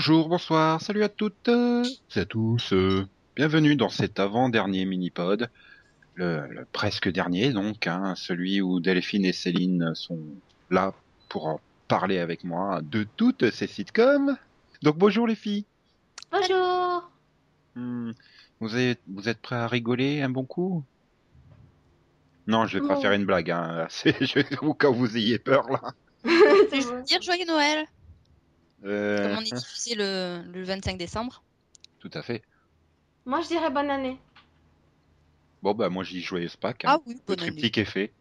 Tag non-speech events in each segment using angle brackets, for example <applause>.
Bonjour, bonsoir, salut à toutes et à tous. bienvenue dans cet avant-dernier mini-pod, le, le presque dernier donc, hein, celui où Delphine et Céline sont là pour en parler avec moi de toutes ces sitcoms. Donc bonjour les filles. Bonjour. Hmm, vous, êtes, vous êtes prêts à rigoler un bon coup? Non, je vais pas faire une blague, hein. <laughs> c'est au cas où vous ayez peur là. <laughs> C'est dire joyeux Noël, Euh, comme on est diffusé le, le 25 décembre? tout à fait. Moi, je dirais bonne année. Bon bah moi je dis joyeuse Pâques. hein. Ah oui, Le bonne année. triptyque est fait.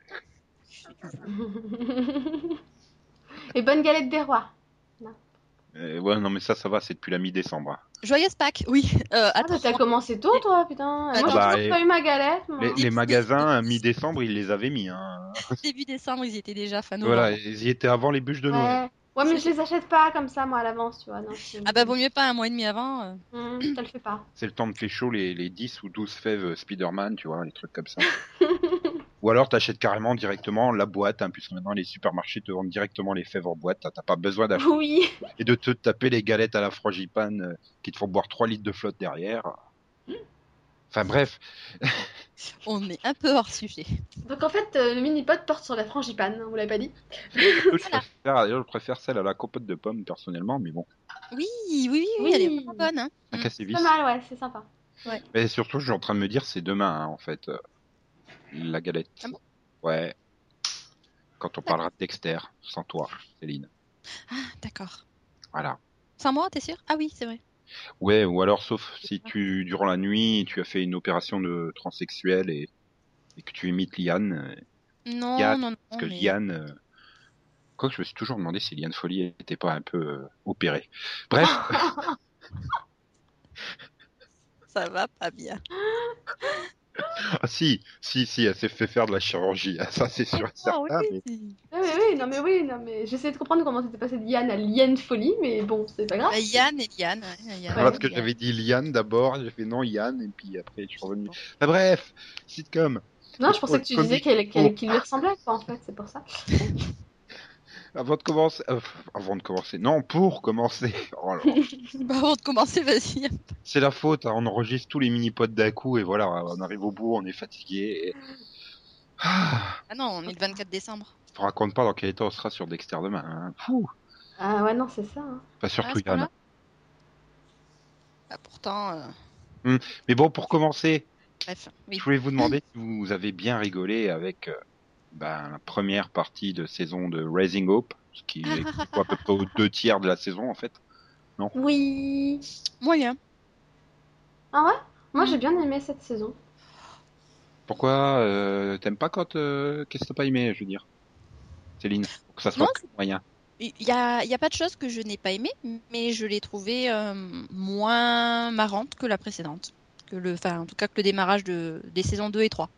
Et bonne galette des rois. Euh, ouais, non, mais ça, ça va, c'est depuis la mi-décembre. hein. Joyeuse Pâques, oui. Euh, Ah, attends, bah, t'as commencé tôt, toi, putain. Attends. Moi, j'ai Bah, toujours et- pas eu ma galette. moi. Les, les magasins, à mi-décembre, ils les avaient mis. Hein. <laughs> début décembre, ils y étaient déjà fin novembre. Voilà, ils y étaient avant les bûches de Noël. Ouais. Ouais, mais je les achète pas comme ça, moi, à l'avance, tu vois. Non, Ah bah vaut mieux pas un mois et demi avant. euh. Ça le fait pas. C'est le temps de pécho les, les 10 ou 12 fèves euh, Spider-Man, tu vois, les trucs comme ça. <laughs> ou alors t'achètes carrément directement la boîte, hein, puisque maintenant les supermarchés te vendent directement les fèves en boîte. T'as pas besoin d'acheter Oui. et de te taper les galettes à la frangipane euh, qui te font boire 3 litres de flotte derrière. Enfin bref, On est un peu hors sujet. Donc, en fait, euh, le mini-pod porte sur la frangipane, hein, vous l'avez pas dit je <laughs> préfère, je préfère celle à la compote de pommes personnellement, mais bon, Oui, oui, oui, oui, elle est vraiment bonne. Hein. un Mm. casse-vis. Pas mal, ouais, c'est sympa. Mais surtout, je suis en train de me dire, c'est demain, hein, en fait, euh, la galette. Ah bon? Ouais. Quand on parlera de Dexter, sans toi, Céline. Ah, d'accord. Voilà. Sans moi, t'es sûr? Ah oui, c'est vrai. Ouais, ou alors, sauf si tu, durant la nuit, tu as fait une opération de transsexuel et, et que tu imites Liane. euh, Non, non, non. Parce que mais- Liane. euh, Quoique je me suis toujours demandé si Liane Folly était pas un peu euh, opérée. Bref, <laughs> Ça va pas bien. <laughs> ah, si, si, si, elle s'est fait faire de la chirurgie. ah, Ça, c'est sûr et certain. Ah mais- oui. Oui, oui, oui, non, mais oui, non, mais j'essaie de comprendre comment t'étais passé de Yann à Liane Folie, mais bon, c'est pas grave. Bah, Yann et Liane. ouais, Yann Parce que j'avais dit Liane d'abord, j'ai fait non Yann, et puis après je suis revenu. Enfin, bref, sitcom. Non, je pensais que tu disais qu'elle qu'elle- qu'il lui ressemblait, quoi, en fait, c'est pour ça. <laughs> Avant de commencer, euh, avant de commencer, non, pour commencer. <laughs> Oh là là. Bah, avant de commencer, vas-y. C'est la faute, hein, on enregistre tous les mini-pods d'un coup, et voilà, on arrive au bout, on est fatigué. Et... Ah, Ah non, on est le 24 décembre. je vous raconte pas dans quel état on sera sur Dexter demain. Hein. Fou. Ah ouais, non, c'est ça. hein. Pas Ah, surtout ce Yann. Bah, pourtant, euh, Mais bon, pour commencer, bref. Oui. je voulais vous demander si vous avez bien rigolé avec euh, ben, la première partie de saison de Raising Hope, ce qui est <laughs> à peu près aux deux tiers de la saison en fait. Oui. Moyen. Ah ouais? Moi, Mm. j'ai bien aimé cette saison. Pourquoi euh, t'aimes pas quand euh, qu'est-ce que t'as pas aimé, je veux dire, Céline, pour que ça soit Non, moyen. Il y a, il y a pas de choses que je n'ai pas aimées, mais je l'ai trouvée euh, moins marrante que la précédente. Que le, enfin, en tout cas que le démarrage de, des saisons 2 et 3.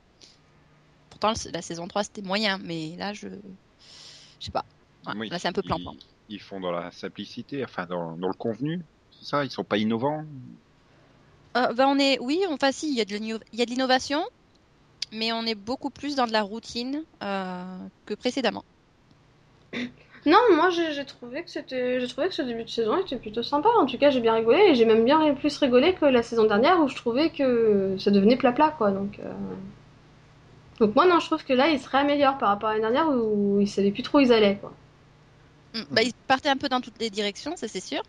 Pourtant, la saison 3 c'était moyen, mais là je. Je sais pas. Ouais, Oui, là c'est un peu plan-plan. Ils, ils font dans la simplicité, enfin dans, dans le convenu, c'est ça. Ils sont pas innovants. Euh, ben, on est, oui, enfin si, il y a de l'inno- il y a de l'innovation, mais on est beaucoup plus dans de la routine euh, que précédemment. Non, moi, j'ai trouvé que c'était, j'ai trouvé que ce début de saison était plutôt sympa. En tout cas, j'ai bien rigolé et j'ai même bien plus rigolé que la saison dernière où je trouvais que ça devenait plat-plat, quoi. Donc, euh, donc moi, non, je trouve que là, il se réaméliore par rapport à l'année dernière où ils savaient plus trop où ils allaient, quoi. Mm, Bah, ils partaient un peu dans toutes les directions, ça c'est sûr.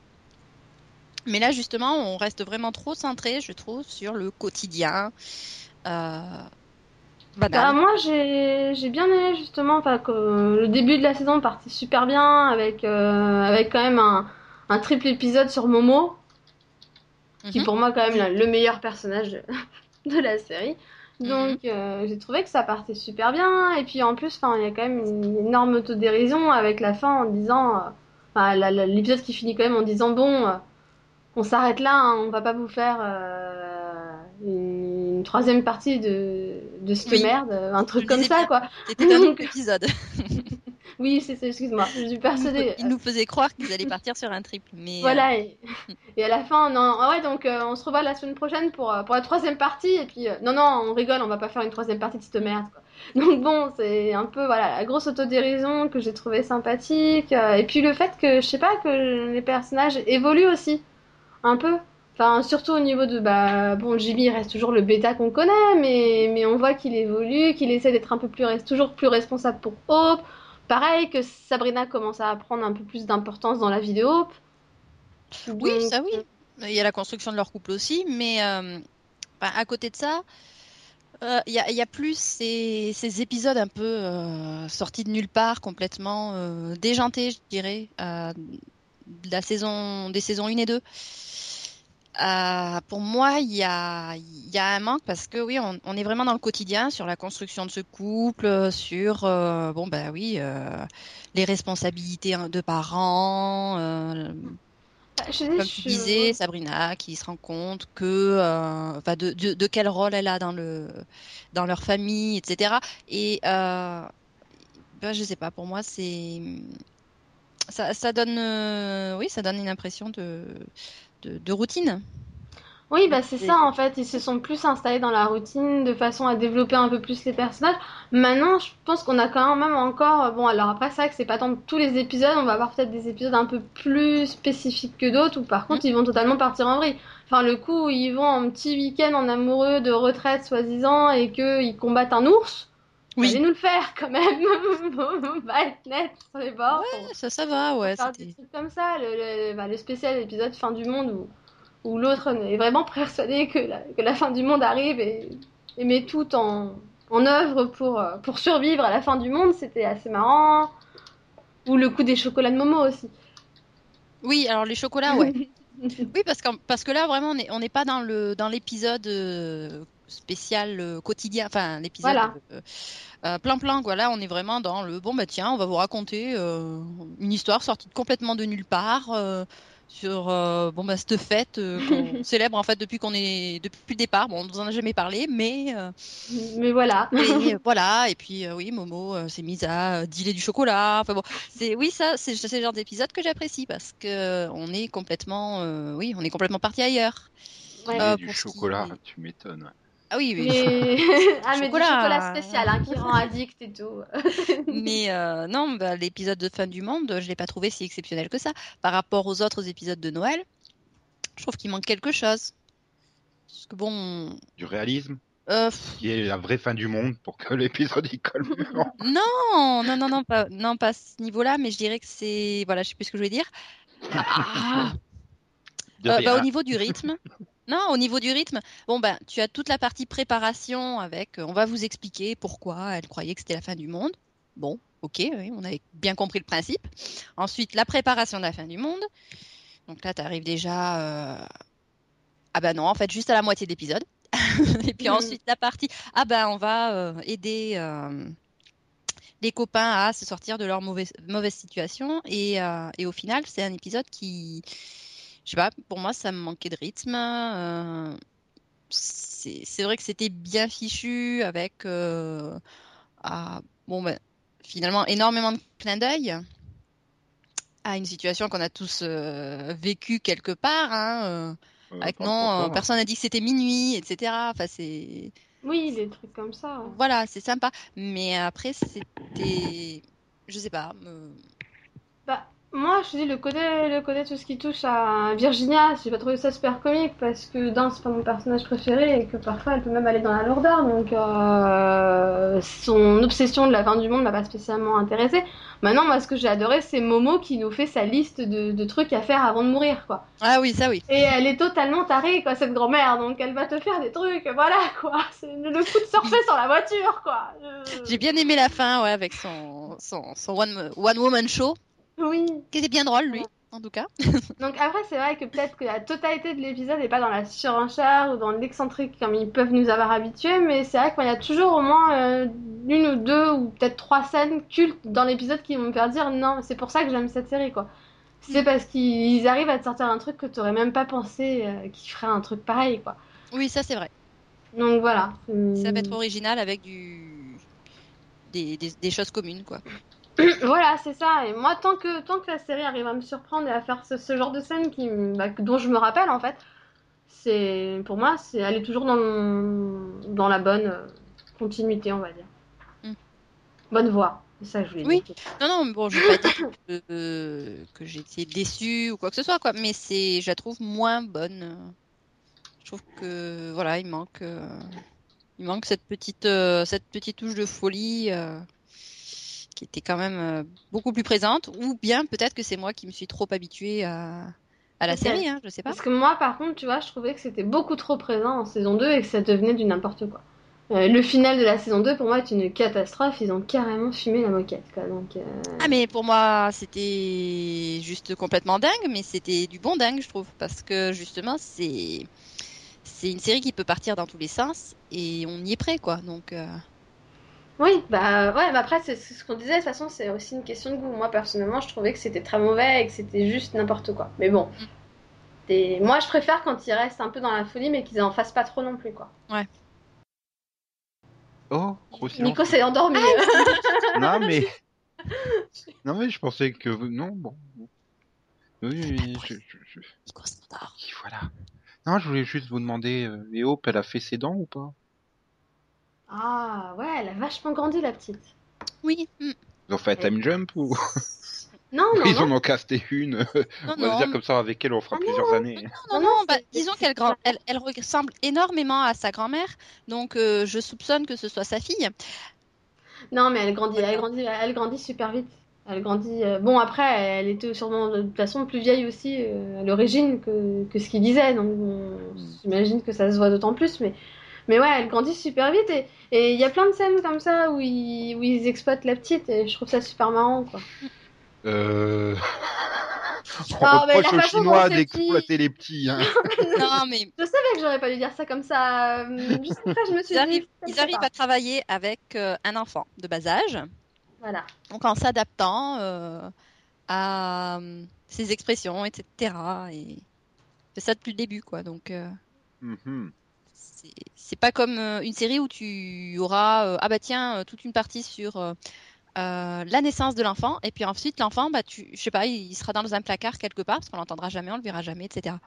Mais là, justement, on reste vraiment trop centré, je trouve, sur le quotidien. Euh... Bah, moi, j'ai bien aimé justement que euh, le début de la saison partait super bien avec, euh, avec quand même un, un triple épisode sur Momo, qui Mhm. pour moi quand même le- le meilleur personnage de, <laughs> de la série. Mhm. Donc euh, j'ai trouvé que ça partait super bien et puis en plus enfin il y a quand même une énorme autodérision avec la fin en disant euh, l'épisode qui finit quand même en disant bon euh, on s'arrête là hein, on va pas vous faire euh, une troisième partie de de cette Oui. merde un truc comme ça quoi C'était un autre épisode. Oui excuse-moi je suis persuadée ils nous faisaient croire qu'ils allaient partir sur un triple. Mais, euh, Voilà, et, <laughs> et à la fin, non, ah ouais, donc euh, on se revoit la semaine prochaine pour, euh, pour la troisième partie, et puis euh, non, non, on rigole, on va pas faire une troisième partie de cette merde. Quoi. <laughs> Donc bon, c'est un peu voilà la grosse autodérision que j'ai trouvé sympathique. euh, et puis le fait que je sais pas que les personnages évoluent aussi un peu. Enfin, surtout au niveau de bah bon, Jimmy reste toujours le bêta qu'on connaît, mais mais on voit qu'il évolue, qu'il essaie d'être un peu plus toujours plus responsable pour Hope. Pareil que Sabrina commence à prendre un peu plus d'importance dans la Hope. Oui, ça oui. Il y a la construction de leur couple aussi, mais euh, bah, à côté de ça, euh, il y a, il y a plus ces, ces épisodes un peu euh, sortis de nulle part, complètement euh, déjantés, je dirais, euh, de la saison, des saisons 1 et 2. Euh, pour moi, il y a, il y a un manque parce que oui, on, on est vraiment dans le quotidien sur la construction de ce couple, euh, sur euh, bon bah oui, euh, les responsabilités hein, de parents, bah, je comme tu disais, Sabrina, qui se rend compte que, enfin, de, de, de quel rôle elle a dans le, dans leur famille, etc. Et, ben, je sais pas, pour moi, c'est, ça, ça donne, oui, ça donne une impression de, de, de routine. Oui, bah c'est ça en fait, ils se sont plus installés dans la routine de façon à développer un peu plus les personnages. Maintenant, je pense qu'on a quand même encore, bon alors après c'est vrai que c'est pas dans tous les épisodes, on va avoir peut-être des épisodes un peu plus spécifiques que d'autres où par contre ils vont totalement partir en vrille. Enfin le coup où ils vont en petit week-end en amoureux de retraite soi-disant et que ils combattent un ours, Oui. allez nous le faire quand même, <laughs> on va être net sur les bords. pour- Ça, ça va, ouais, faire des trucs comme ça, le, le, bah, le spécial épisode fin du monde où, où l'autre est vraiment persuadé que la, que la fin du monde arrive et, et met tout en, en œuvre pour, euh, pour survivre à la fin du monde, c'était assez marrant. Ou le coup des chocolats de Momo aussi. Oui, alors les chocolats, ouais. <laughs> Oui, parce que, parce que là, vraiment, on n'est on pas dans le dans l'épisode euh, spécial euh, quotidien, enfin l'épisode Voilà. euh, euh, plein plein quoi. Là, on est vraiment dans le bon bah tiens, on va vous raconter euh, une histoire sortie complètement de nulle part euh, sur euh, bon bah cette fête euh, <laughs> qu'on célèbre en fait depuis qu'on est depuis le départ. Bon, on nous en a jamais parlé, mais euh, Mais voilà. <laughs> et, voilà. Et puis euh, oui, Momo euh, s'est mise à euh, dealer du chocolat. Enfin bon, c'est oui ça, c'est c'est le genre d'épisode que j'apprécie parce que euh, on est complètement, euh, oui, on est complètement parti ailleurs. Ouais. Euh, du qui chocolat, tu m'étonnes. Ah oui, oui. Mais... <laughs> <laughs> ah, mais Chocolat. du chocolat spécial hein, qui rend addict et tout. <laughs> Mais euh, non, bah, l'épisode de fin du monde, je l'ai pas trouvé si exceptionnel que ça. Par rapport aux autres épisodes de Noël, je trouve qu'il manque quelque chose. Parce que bon, Du réalisme, euh, qui est la vraie fin du monde pour que l'épisode y colle mieux. non, non, non, non, pas, non, pas à ce niveau-là, mais je dirais que c'est, voilà, je sais plus ce que je voulais dire. Ah, Euh, bah, au niveau du rythme. Non, au niveau du rythme, bon ben, tu as toute la partie préparation avec, euh, on va vous expliquer pourquoi elle croyait que c'était la fin du monde. Bon, ok, oui, on avait bien compris le principe. Ensuite, la préparation de la fin du monde. Donc là, tu arrives déjà, euh, ah ben non, en fait, juste à la moitié de l'épisode. <laughs> Et puis Mhm. ensuite, la partie, ah ben, on va euh, aider les copains à se sortir de leur mauvaise, mauvaise situation. Et, et au final, c'est un épisode qui, je sais pas, pour moi, ça me manquait de rythme. euh, c'est vrai que c'était bien fichu avec, euh, ah, bon, ben, finalement, énormément de clins d'œil à une situation qu'on a tous euh, vécue quelque part. Hein, euh, avec non, personne n'a dit que c'était minuit, etc. Enfin, c'est oui, des trucs comme ça. voilà, c'est sympa. Mais après, c'était, je sais pas. euh, Bah, moi, je te dis, le côté, le côté tout ce qui touche à Virginia, j'ai pas trouvé ça super comique parce que d'un, c'est pas mon personnage préféré et que parfois elle peut même aller dans la lourdeur. Donc, euh, son obsession de la fin du monde m'a pas spécialement intéressée. Maintenant, moi, ce que j'ai adoré, c'est Momo qui nous fait sa liste de, de trucs à faire avant de mourir, quoi. Ah oui, ça oui. Et elle est totalement tarée, quoi, cette grand-mère. Donc, elle va te faire des trucs, voilà, quoi. C'est le coup de surfer sur la voiture, quoi. Je- J'ai bien aimé la fin, ouais, avec son son, son one one woman show, Oui. qui était bien drôle lui, en tout cas. <laughs> Donc après, c'est vrai que peut-être que la totalité de l'épisode n'est pas dans la surenchère ou dans l'excentrique comme ils peuvent nous avoir habitués, mais c'est vrai qu'il y a toujours au moins euh, une ou deux ou peut-être trois scènes cultes dans l'épisode qui vont me faire dire non, c'est pour ça que j'aime cette série, quoi. C'est parce qu'ils arrivent à te sortir un truc que tu aurais même pas pensé euh, qu'ils feraient un truc pareil, quoi. Oui, ça c'est vrai. Donc voilà. Ça va être original avec du des, des, des choses communes, quoi. <clears throat> Voilà, c'est ça. Et moi, tant que, tant que la série arrive à me surprendre et à faire ce, ce genre de scène qui, bah, dont je me rappelle, en fait, c'est pour moi, c'est elle est toujours dans, dans la bonne euh, continuité, on va dire. bonne voie. Ça je voulais Oui. dire. Non, non, bon, je vais pas dire que, euh, que j'ai été déçue ou quoi que ce soit, quoi. Mais c'est, je la trouve moins bonne. Je trouve que, voilà, il manque, euh, il manque cette petite, euh, cette petite touche de folie qui était quand même euh, beaucoup plus présente. Ou bien peut-être que c'est moi qui me suis trop habituée à, à la série, hein, je sais pas. Parce que moi, par contre, tu vois, je trouvais que c'était beaucoup trop présent en saison 2 et que ça devenait du n'importe quoi. Euh, le final de la saison 2, pour moi, est une catastrophe. Ils ont carrément fumé la moquette, quoi. Donc, euh, Ah mais pour moi c'était juste complètement dingue, mais c'était du bon dingue je trouve, parce que justement c'est c'est une série qui peut partir dans tous les sens et on y est prêt quoi. Donc euh, Oui, bah ouais, mais après, c'est ce qu'on disait, de toute façon, c'est aussi une question de goût. Moi, personnellement, je trouvais que c'était très mauvais et que c'était juste n'importe quoi. Mais bon. Moi, je préfère quand ils restent un peu dans la folie, mais qu'ils en fassent pas trop non plus, quoi. Oh, gros silence. Nico s'est endormi. <laughs> Non mais non mais je pensais que vous... non bon. Oui, oui, je, je, je- Nico voilà. Non, je voulais juste vous demander, euh, Hope, elle a fait ses dents ou pas? Ah, ouais, elle a vachement grandi, la petite. Oui. mm. Ils ont fait un time jump ou? <laughs> Non, non, <laughs> ils non. en ont casté une Non <laughs> On va non. dire comme ça, avec elle, on fera Ah, plusieurs années. Non, Non, non, non, bah, disons qu'elle grand... elle, elle ressemble énormément à sa grand-mère, donc euh, je soupçonne que ce soit sa fille. Non, mais elle grandit, elle grandit, elle grandit super vite. Elle grandit. euh, Bon, après, elle était sûrement de toute façon plus vieille aussi euh, à l'origine que, que ce qu'il disait, donc bon, j'imagine que ça se voit d'autant plus. Mais, mais ouais, elle grandit super vite et il y a plein de scènes comme ça où ils, où ils exploitent la petite et je trouve ça super marrant, quoi. Euh... <laughs> On Ah, mais reproche la aux Chinois d'exploiter les petits. Hein. non mais <laughs> Je savais que j'aurais pas dû dire ça comme ça. euh, Juste après, je me suis ils arrivent, ils arrivent à travailler avec euh, un enfant de bas âge. Voilà. Donc en s'adaptant euh, à ses expressions, etc. Et c'est ça depuis le début, quoi. Donc euh, Mhm. C'est c'est pas comme euh, une série où tu auras euh, ah bah tiens euh, toute une partie sur euh, euh, la naissance de l'enfant et puis ensuite l'enfant bah tu je sais pas il, il sera dans un placard quelque part parce qu'on l'entendra jamais, on le verra jamais, etc.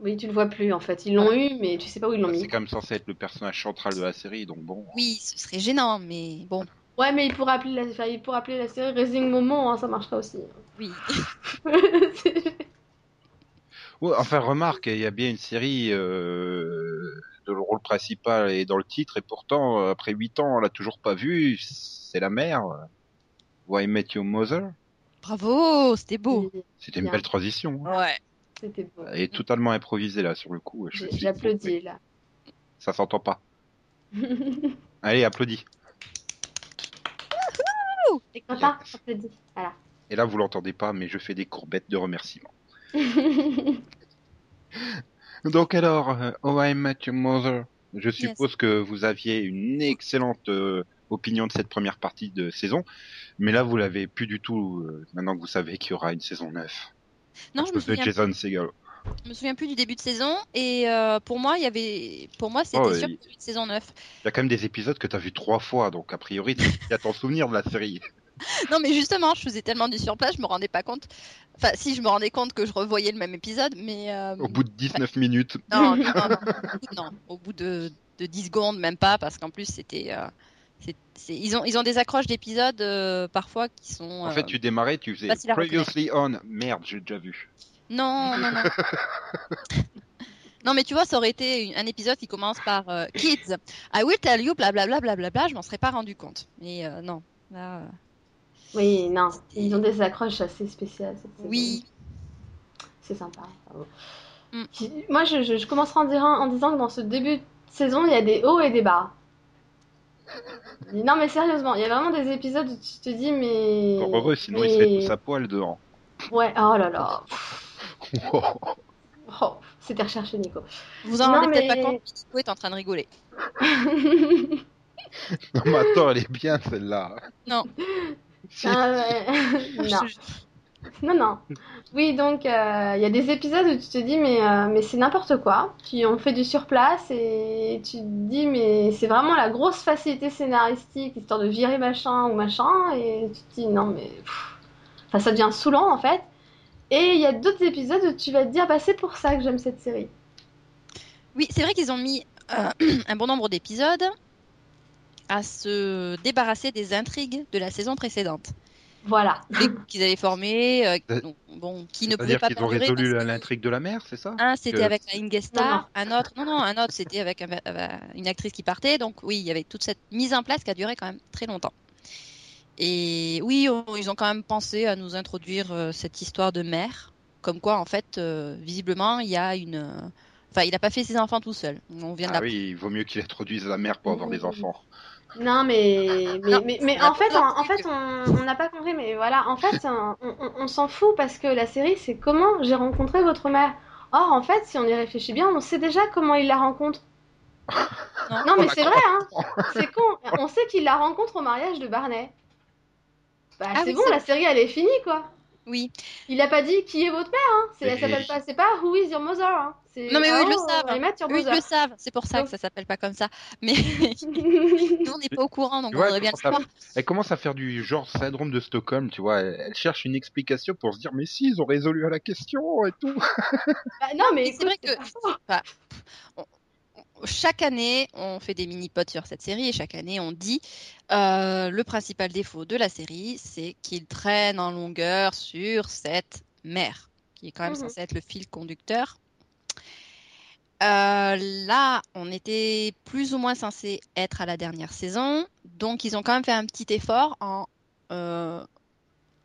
Oui, tu le vois plus en fait. Ils l'ont eu, mais tu sais pas où ils l'ont C'est mis. quand même censé être le personnage central de la série, donc bon. Oui, ce serait gênant, mais bon, Ouais, mais il pourrait appeler la, enfin, il pourrait appeler la série Raising Moment, hein, ça marcherait aussi. oui. <laughs> Ouais, enfin, remarque, il y a bien une série euh, le rôle principal et dans le titre, et pourtant, euh, après 8 ans, on l'a toujours pas vu. C'est la mère. Why Met Your Mother? Bravo, c'était beau. C'était une Bien. belle transition. hein. Ouais. C'était beau. Elle est totalement improvisée là, sur le coup. J'applaudis là. Ça s'entend pas. <laughs> Allez, applaudis. Et Quentin, applaudis. Voilà. Et là, vous l'entendez pas, mais je fais des courbettes de remerciements. <laughs> Donc alors, Oh I Met Your Mother, je suppose que vous aviez une excellente euh, opinion de cette première partie de saison, mais là vous l'avez plus du tout, euh, maintenant que vous savez qu'il y aura une saison 9. Non, je me de souviens Jason Segel. Je me souviens plus du début de saison et euh, pour moi il y avait pour moi c'était Oh, sûr il- y avait une saison 9. Il y a quand même des épisodes que t'as vu trois fois, donc a priori tu as ton souvenir de la série. Non mais justement je faisais tellement du surplace je me rendais pas compte. Enfin si je me rendais compte que je revoyais le même épisode mais euh, Au bout de 19 minutes. non, non, non, non, au bout de, de 10 secondes même pas parce qu'en plus c'était euh, ils ont ils ont des accroches d'épisodes euh, parfois qui sont En fait, tu démarrais, tu faisais. Previously On. Merde, j'ai déjà vu. non non non. <laughs> <laughs> Non mais tu vois ça aurait été un épisode qui commence par euh, Kids I will tell you blablabla blablabla je m'en serais pas rendu compte mais non là Oui, non, ils ont des accroches assez spéciales. oui C'est sympa. Mm. Moi, je, je, je commencerai en, disant- en disant que dans ce début de saison, il y a des hauts et des bas. Non, mais sérieusement, il y a vraiment des épisodes où tu te dis, mais. Heureux, sinon mais- il serait tous à poil dehors. Ouais, oh là là. <laughs> Oh, Oh, c'était recherché, Nico. Vous en rendez peut-être pas compte, Nico est en train de rigoler. <laughs> non, mais attends, elle est bien celle-là. Non. <laughs> Ah <laughs> non. Non, non. Oui, donc euh, il y a des épisodes où tu te dis, mais, euh, mais c'est n'importe quoi. Puis on fait du surplace et tu te dis, mais c'est vraiment la grosse facilité scénaristique, histoire de virer machin ou machin. Et tu te dis, non, mais. pff. Enfin, ça devient saoulant en fait. Et il y a d'autres épisodes où tu vas te dire, bah c'est pour ça que j'aime cette série. Oui, c'est vrai qu'ils ont mis euh, <clears throat> un bon nombre d'épisodes à se débarrasser des intrigues de la saison précédente. Voilà. qu'ils avaient formé, euh, Euh, donc, bon, qui ne pouvaient C'est-à-dire pas qu'ils ont résolu l'intrigue de la mer, c'est ça? Un, c'était que- avec la Ingestar, Non, un autre, non, non, un autre, c'était avec un- avec une actrice qui partait. Donc oui, il y avait toute cette mise en place qui a duré quand même très longtemps. Et oui, on- ils ont quand même pensé à nous introduire euh, cette histoire de mère, comme quoi en fait, euh, visiblement, il y a une, enfin, il n'a pas fait ses enfants tout seul. On vient Ah oui, il vaut mieux qu'il introduise la mer pour avoir des enfants. Non, mais, mais, Non, mais, en fait, pas en, en compris fait, on n'a pas compris, mais voilà, en fait, on, on- on s'en fout parce que la série, c'est comment j'ai rencontré votre mère. Or, en fait, si on y réfléchit bien, on sait déjà comment il la rencontre. Non. Non, mais c'est vrai, hein. C'est con. On sait qu'il la rencontre au mariage de Barney. Bah, Ah c'est oui, bon, la série, elle est finie, quoi. Oui. Il a pas dit qui est votre mère, hein. C'est, Mais- elle s'appelle pas, c'est pas Who is your mother, hein. Non, mais eux, ils le oh, savent. Eux, ils mother. le savent. C'est pour ça Donc- que ça s'appelle pas comme ça. Mais <laughs> nous, on n'est pas au courant, donc on elle bien le commence à- savoir. Elle commence à faire du genre syndrome de Stockholm, tu vois. Elle, elle cherche une explication pour se dire, mais si, ils ont résolu à la question et tout. Bah, non, mais c'est vrai que enfin, on- chaque année, on fait des mini-pods sur cette série et chaque année, on dit euh, le principal défaut de la série, c'est qu'il traîne en longueur sur cette mer, qui est quand même Mhm. censée être le fil conducteur. Euh, là, on était plus ou moins censé être à la dernière saison, donc ils ont quand même fait un petit effort en, euh,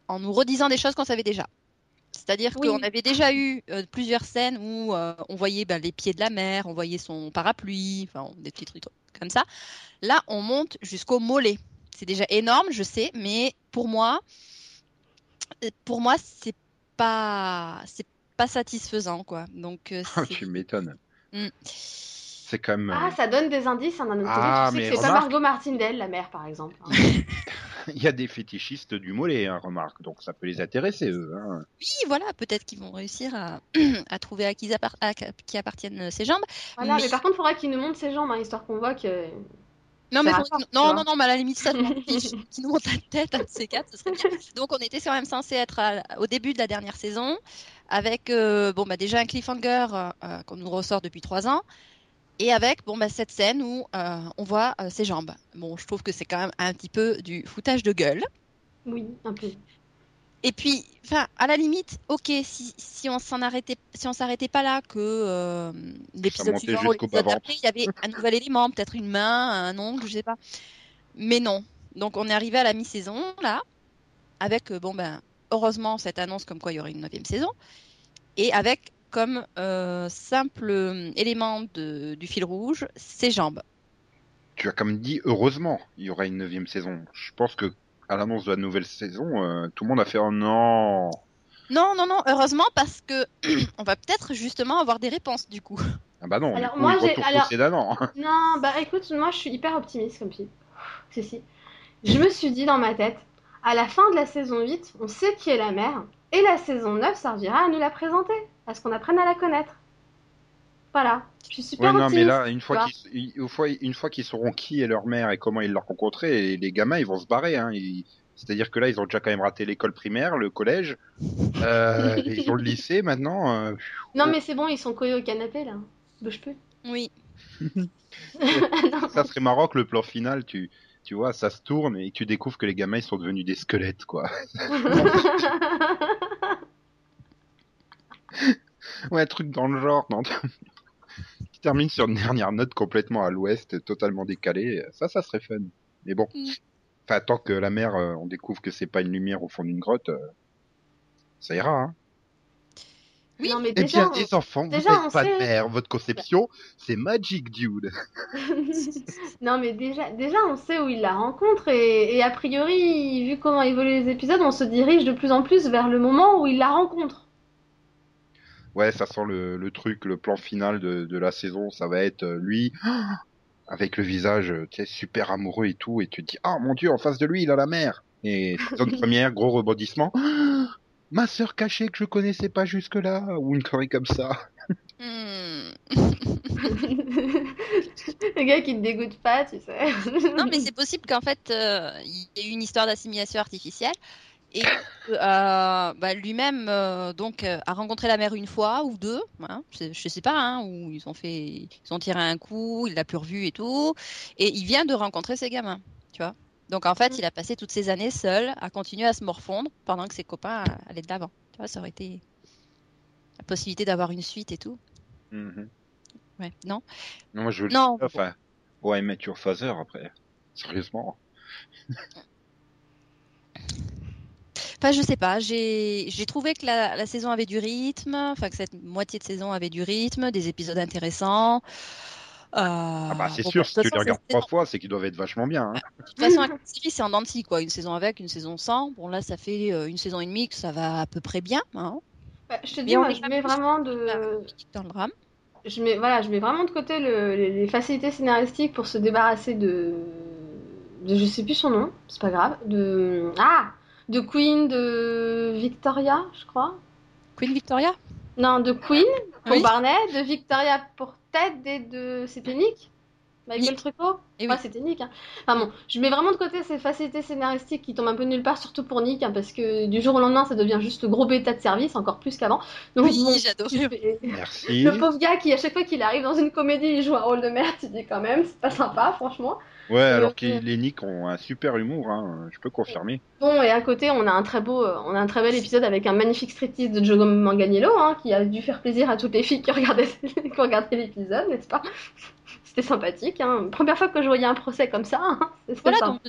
en nous redisant des choses qu'on savait déjà. C'est-à-dire Oui. qu'on avait déjà eu euh, plusieurs scènes où euh, on voyait ben, les pieds de la mer, on voyait son parapluie, enfin des petits trucs comme ça. Là, on monte jusqu'au mollet. C'est déjà énorme, je sais, mais pour moi, euh, pour moi, c'est pas, c'est pas satisfaisant, quoi. Donc, euh, Ah, tu m'étonnes. Mm. C'est. Ah, ça donne des indices hein, d'un autre côté. Ah, tu sais mais que c'est pas Margot Martindale, la mère, par exemple. hein. <laughs> Il y a des fétichistes du mollet, hein, remarque. Donc ça peut les intéresser, eux. Hein. oui, voilà, peut-être qu'ils vont réussir à, <clears throat> à trouver à qui, à qui appartiennent euh, ces jambes. Voilà, mais, Mais- par contre, il faudra qu'il nous montre ses jambes, hein, histoire qu'on voit que. Non, C'est mais qu'ils- non, non, non, mais à la limite, ça. Qui nous <laughs> monte la tête, un de ces quatre, ce serait bien. Donc, on était quand même censé être à- au début de la dernière saison, avec euh, bon, bah, déjà un cliffhanger euh, euh, qu'on nous ressort depuis trois ans, et avec bon, bah, cette scène où euh, on voit euh, ses jambes. Bon, je trouve que c'est quand même un petit peu du foutage de gueule. Oui, un peu. Et puis, enfin, à la limite, ok, si, si on s'en arrêtait, si on s'arrêtait pas là, que euh, l'épisode suivant il y avait un nouvel élément, peut-être une main, un ongle, je sais pas. Mais non. Donc, on est arrivé à la mi-saison, là, avec, euh, bon, ben, heureusement, cette annonce comme quoi il y aurait une neuvième saison, et avec comme euh, simple euh, élément de, du fil rouge, ses jambes. Tu as comme dit, heureusement, il y aura une neuvième saison. Je pense que à l'annonce de la nouvelle saison, euh, tout le monde a fait oh non. Non, non, non, heureusement, parce que <clears throat> on va peut-être justement avoir des réponses, du coup. Ah bah non, Alors, moi, j'ai- alors-. <laughs> Non, bah écoute, moi je suis hyper optimiste comme fille. Si, si. Je me suis dit dans ma tête, à la fin de la saison 8, on sait qui est la mère, et la saison 9 servira à nous la présenter, à ce qu'on apprenne à la connaître. Voilà, je suis super Ouais, non, mais là, une fois qu'ils une fois, une fois qu'ils sauront qui est leur mère et comment ils l'ont rencontré, les gamins, ils vont se barrer. Hein. Ils- C'est-à-dire que là, ils ont déjà quand même raté l'école primaire, le collège, euh, <laughs> ils ont le lycée maintenant. euh, Non, mais c'est bon, ils sont collés au canapé là. Bouge plus. Oui. <laughs> <laughs> Ça serait marrant que le plan final, tu, tu vois, ça se tourne et tu découvres que les gamins, ils sont devenus des squelettes, quoi. <laughs> Ouais, un truc dans le genre, non <laughs> Qui termine sur une dernière note complètement à l'ouest, totalement décalée. Ça, ça serait fun. Mais bon. Mm. Enfin, tant que la mer, euh, on découvre que c'est pas une lumière au fond d'une grotte, euh, ça ira, hein. Oui. Non, mais Eh déjà, bien, les enfants, déjà, vous on n'êtes pas de sait- mère. Votre conception, c'est Magic Dude. <laughs> non, mais déjà, déjà, on sait où il la rencontre et, et a priori, vu comment évoluent les épisodes, on se dirige de plus en plus vers le moment où il la rencontre. Ouais, ça sent le, le truc, le plan final de, de la saison, ça va être euh, lui <gasps> avec le visage euh, tu sais, super amoureux et tout, et tu te dis ah mon dieu, en face de lui il a la mère. Et saison <laughs> première, gros rebondissement. <gasps> Ma sœur cachée que je connaissais pas jusque là, ou une connerie comme ça. Hmm. <laughs> Le gars qui te dégoûte pas, tu sais. Non, mais <laughs> c'est possible qu'en fait, euh, il y ait eu une histoire d'assimilation artificielle et euh, bah, lui-même euh, donc euh, a rencontré la mère une fois ou deux, hein, je, je sais pas, hein, où ils ont fait, ils ont tiré un coup, il l'a plus revu et tout, et il vient de rencontrer ses gamins, tu vois. Donc en fait, Mm. il a passé toutes ces années seul à continuer à se morfondre pendant que ses copains allaient de l'avant. Tu vois, ça aurait été la possibilité d'avoir une suite et tout. Ouais, non? Non, je veux Non. enfin, ouais, Met Your Father après. Sérieusement. <laughs> Enfin, je sais pas. J'ai trouvé que la, la saison avait du rythme, enfin que cette moitié de saison avait du rythme, des épisodes intéressants. Euh, Ah bah c'est bon, sûr, bah, si tu les regardes trois fois, c'est qu'ils doivent être vachement bien. Hein. De toute façon, avec série, c'est en dents de scie, quoi. Une saison avec, une saison sans. Bon, là, ça fait euh, une saison et demie que ça va à peu près bien. Hein, Bah, je te dis, moi, je mets vraiment de, dans le drame. je mets, voilà, je mets vraiment de côté le- les, les facilités scénaristiques pour se débarrasser de, de, je sais plus son nom, c'est pas grave, de, ah, de Queen de Victoria, je crois. Queen Victoria? Non, de Queen pour Oui. Barney, de Victoria pour Ted et de, c'était Nick Michael Nick. Trucco Ouais, oui. c'était Nick. hein. Enfin bon, je mets vraiment de côté ces facilités scénaristiques qui tombent un peu nulle part, surtout pour Nick, hein, parce que du jour au lendemain, ça devient juste le gros bêta de service, encore plus qu'avant. Donc Oui, bon, j'adore. Merci. le pauvre gars qui, à chaque fois qu'il arrive dans une comédie, il joue un rôle de merde, tu dis quand même, c'est pas sympa, franchement. Ouais, alors Euh, que les Nick ont un super humour, hein, je peux confirmer. Bon, et à côté, on a un très beau, euh, on a un très bel épisode avec un magnifique striptease de Joe Manganiello, hein, qui a dû faire plaisir à toutes les filles qui regardaient, <laughs> qui regardaient l'épisode, n'est-ce pas? C'était sympathique, hein. Première fois que je voyais un procès comme ça, hein. C'était Voilà, sympa. donc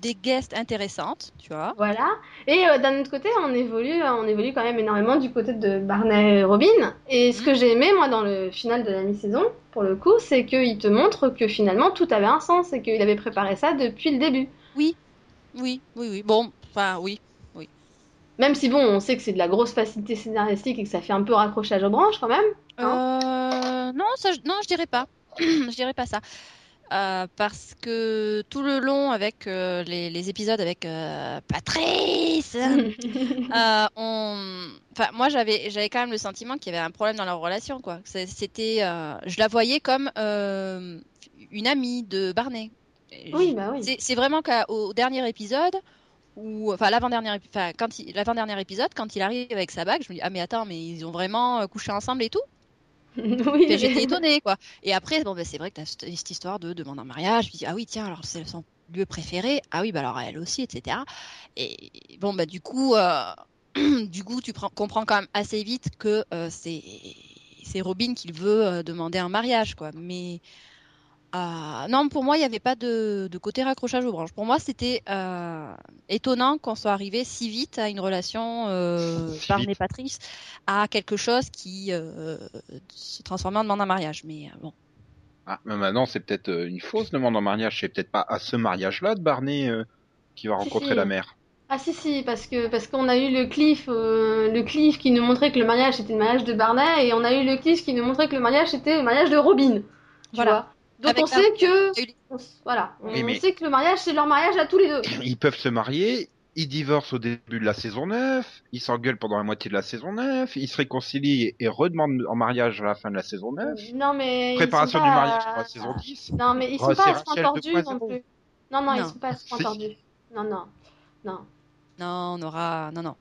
des guests intéressantes, tu vois. Voilà. Et euh, d'un autre côté, on évolue, on évolue quand même énormément du côté de Barney et Robin. Et ce que j'ai aimé, moi, dans le final de la mi-saison, pour le coup, c'est qu'il te montre que finalement tout avait un sens et qu'il avait préparé ça depuis le début. Oui, oui, oui. Bon, enfin, oui. Même si, bon, on sait que c'est de la grosse facilité scénaristique et que ça fait un peu raccrochage aux branches quand même. Euh, non, ça, non, je dirais pas. <clears throat> je dirais pas ça. Euh, parce que tout le long avec euh, les, les épisodes avec euh, Patrice, <laughs> on... enfin, moi j'avais j'avais quand même le sentiment qu'il y avait un problème dans leur relation quoi. C'était, je la voyais comme une amie de Barney. oui, bah oui. C'est vraiment qu'au dernier épisode, ou enfin l'avant-dernier, enfin quand il- l'avant-dernier épisode, quand il arrive avec sa bague, je me dis ah mais attends mais ils ont vraiment couché ensemble et tout. <laughs> oui, J'étais étonnée quoi. Et après bon ben c'est vrai que t'as cette, cette histoire de demande en mariage, ah oui tiens alors c'est son lieu préféré, ah oui bah alors elle aussi etc. Et bon bah du coup euh, <clears throat> du coup tu prends- comprends quand même assez vite que euh, c'est Robin qui veut euh, demander un mariage quoi. Mais euh, non, pour moi, il n'y avait pas de, de côté raccrochage aux branches. Pour moi, c'était euh, étonnant qu'on soit arrivé si vite à une relation euh, Si Barney vite. Patrice à quelque chose qui euh, se transformait en demande en mariage. Mais euh, bon, Ah, mais maintenant, c'est peut-être une fausse demande en mariage. C'est peut-être pas à ce mariage-là de Barney euh, qui va rencontrer si. la mère. Ah si si parce que parce qu'on a eu le cliff euh, le cliff qui nous montrait que le mariage c'était le mariage de Barney et on a eu le cliff qui nous montrait que le mariage c'était le mariage de Robin. Tu Voilà. vois? Donc Avec on sait que voilà, on Oui, mais- sait que le mariage c'est leur mariage à tous les deux. <clears throat> Ils peuvent se marier, ils divorcent au début de la saison 9, ils s'engueulent pendant la moitié de la saison 9, ils se réconcilient et redemandent en mariage à la fin de la saison 9. Non mais ils Préparation sont du pas- mariage pour la saison 10. Non mais ils sont Oh, pas c'est à ce tordus 2.0. non plus. Non non, ils Non. sont pas à ce point Si. tordus. Non non. Non. non, on aura, non, non.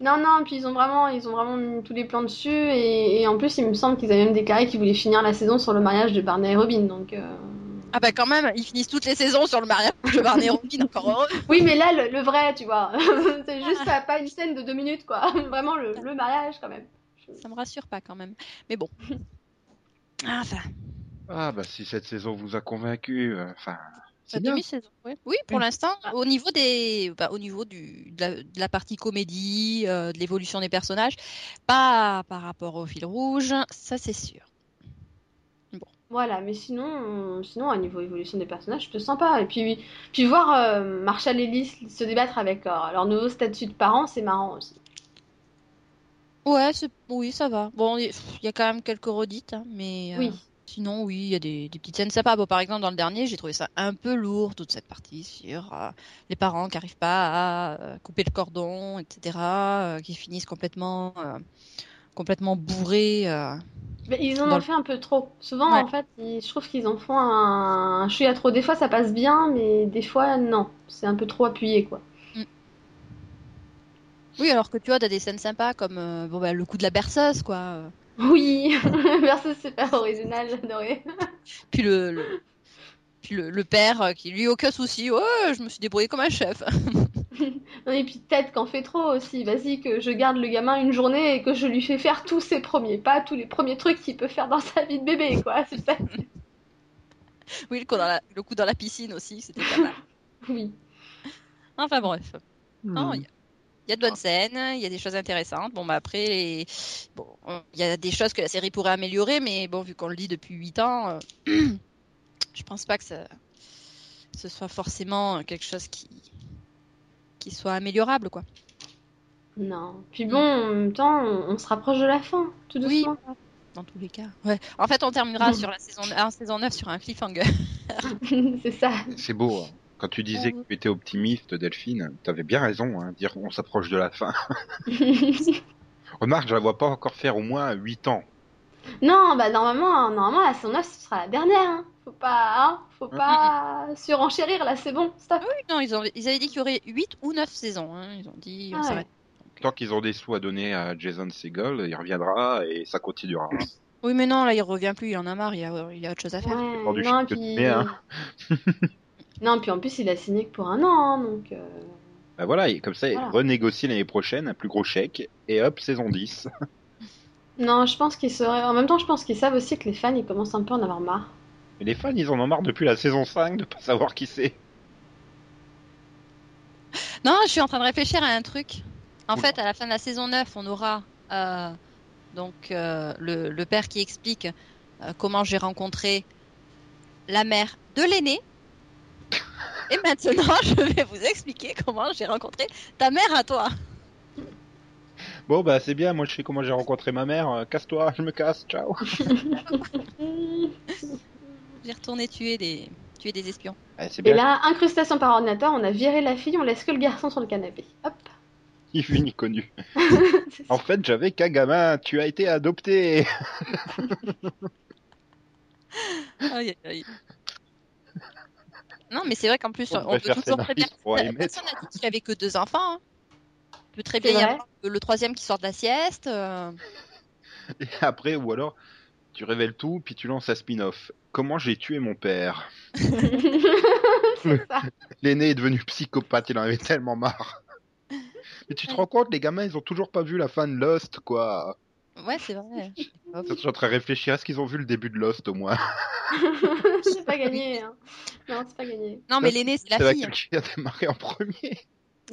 Non, non, puis ils ont vraiment, ils ont vraiment mis tous les plans dessus, et, et en plus, il me semble qu'ils avaient même déclaré qu'ils voulaient finir la saison sur le mariage de Barney et Robin, donc... euh, Ah bah quand même, ils finissent toutes les saisons sur le mariage de Barney et Robin, encore heureux. <laughs> Oui, mais là, le, le vrai, tu vois, <laughs> c'est juste pas, pas une scène de deux minutes, quoi. <laughs> Vraiment le, le mariage, quand même. Ça me rassure pas quand même. Mais bon. Ah, Enfin, Ah bah si cette saison vous a convaincu, euh, enfin. Demi-saison. ouais. Oui, pour Oui. l'instant, au niveau des, bah, au niveau du, de la, de la partie comédie, euh, de l'évolution des personnages, pas par rapport au fil rouge, ça c'est sûr. Voilà, mais sinon, sinon, à niveau évolution des personnages, c'est plutôt sympa. Et puis, puis voir euh, Marshall et Liz se débattre avec euh, leur nouveau statut de parents, c'est marrant aussi. Ouais, oui, ça va. Bon, il il y a quand même quelques redites, hein, mais euh, Oui. Sinon, oui, il y a des, des petites scènes sympas. Bon, par exemple, dans le dernier, j'ai trouvé ça un peu lourd, toute cette partie sur euh, les parents qui n'arrivent pas à euh, couper le cordon, etc., euh, qui finissent complètement, complètement bourrés. Mais ils en ont le- fait un peu trop. Souvent, Ouais. en fait, ils- je trouve qu'ils en font un, un chouïa trop. Des fois, ça passe bien, mais des fois, non. C'est un peu trop appuyé, quoi. Mm. Oui, alors que tu vois, t'as des scènes sympas comme bon, bah, le coup de la berceuse, quoi. Oui, <laughs> merci, c'est super original, j'adorais. Puis le, le- puis le, le père euh, qui lui aucun souci. Ouais, je me suis débrouillé comme un chef. <laughs> Non, et puis Ted qu'en fait trop aussi. Vas-y, que je garde le gamin une journée et que je lui fais faire tous ses premiers pas, tous les premiers trucs qu'il peut faire dans sa vie de bébé, quoi. <laughs> C'est ça. oui, le coup, dans la, le coup dans la piscine aussi, c'était pas mal. Oui. Enfin bref. Non, Hmm. il y a- il y a de bonnes scènes, il y a des choses intéressantes. Bon, bah après, les- bon, il y a des choses que la série pourrait améliorer, mais bon, vu qu'on le dit depuis 8 ans, euh, <clears throat> je pense pas que ça, ce soit forcément quelque chose qui, qui soit améliorable, quoi. Non. Puis bon, en même temps, on, on se rapproche de la fin, tout Oui, doucement. dans tous les cas. Ouais. En fait, on terminera sur la saison 1, saison 9 sur un cliffhanger. <laughs> c'est ça. C'est beau. hein. Quand tu disais que tu étais optimiste, Delphine, t'avais bien raison, hein, dire on s'approche de la fin. <laughs> <laughs> Remarque, je la vois pas encore faire au moins 8 ans. non, bah normalement, normalement, la saison 9, ce sera la dernière. hein. Faut pas, hein, faut pas surenchérir, là, c'est bon, stop. Oui, non, ils, ont, ils avaient dit qu'il y aurait 8 ou 9 saisons. hein. Ils ont dit, on Ah ouais. Tant qu'ils ont des sous à donner à Jason Segel, il reviendra et ça continuera. Oui, mais non, là, il revient plus, il en a marre, il a, il a autre chose à faire. Ouais, non, puis... dîner, hein. <laughs> non, puis en plus, il a signé que pour un an, hein, donc... euh, Bah voilà, et comme ça, il Voilà. renégocie l'année prochaine un plus gros chèque et hop, saison 10. <laughs> Non, je pense qu'ils seraient... En même temps, je pense qu'ils savent aussi que les fans, ils commencent un peu à en avoir marre. Et les fans, ils en ont marre depuis la saison 5 de pas savoir qui c'est. Non, je suis en train de réfléchir à un truc. En Oula. fait, à la fin de la saison 9, on aura euh, donc euh, le, le père qui explique euh, comment j'ai rencontré la mère de l'aîné. Et maintenant, <laughs> je vais vous expliquer comment j'ai rencontré ta mère à toi. Bon, bah c'est bien, moi je sais comment j'ai rencontré ma mère. Euh, Casse-toi, je me casse, ciao. <laughs> J'ai retourné tuer des, tuer des espions. Eh, c'est Et bien, là, incrustation par ordinateur, on a viré la fille, on laisse que le garçon sur le canapé. Hop. ni vu ni connu. <laughs> En fait, j'avais qu'un gamin, tu as été adopté. Aïe, aïe, aïe. Non, mais c'est vrai qu'en plus, On peut toujours très bien. Personne n'a dit qu'il avait que deux enfants. hein. Il peut très bien y avoir le troisième qui sort de la sieste. euh. Et après, ou alors, tu révèles tout, puis tu lances un spin-off. Comment j'ai tué mon père. <laughs> L'aîné est devenu psychopathe, il en avait tellement marre. Mais tu te rends compte, les gamins, ils ont toujours pas vu la fin de Lost, quoi. Ouais, c'est vrai. Je suis en train de réfléchir, est-ce qu'ils ont vu le début de Lost au moins <laughs> c'est pas gagné. Hein. Non, c'est pas gagné. Non, mais l'aîné, c'est C'est la fille. laquelle qui a démarré en premier.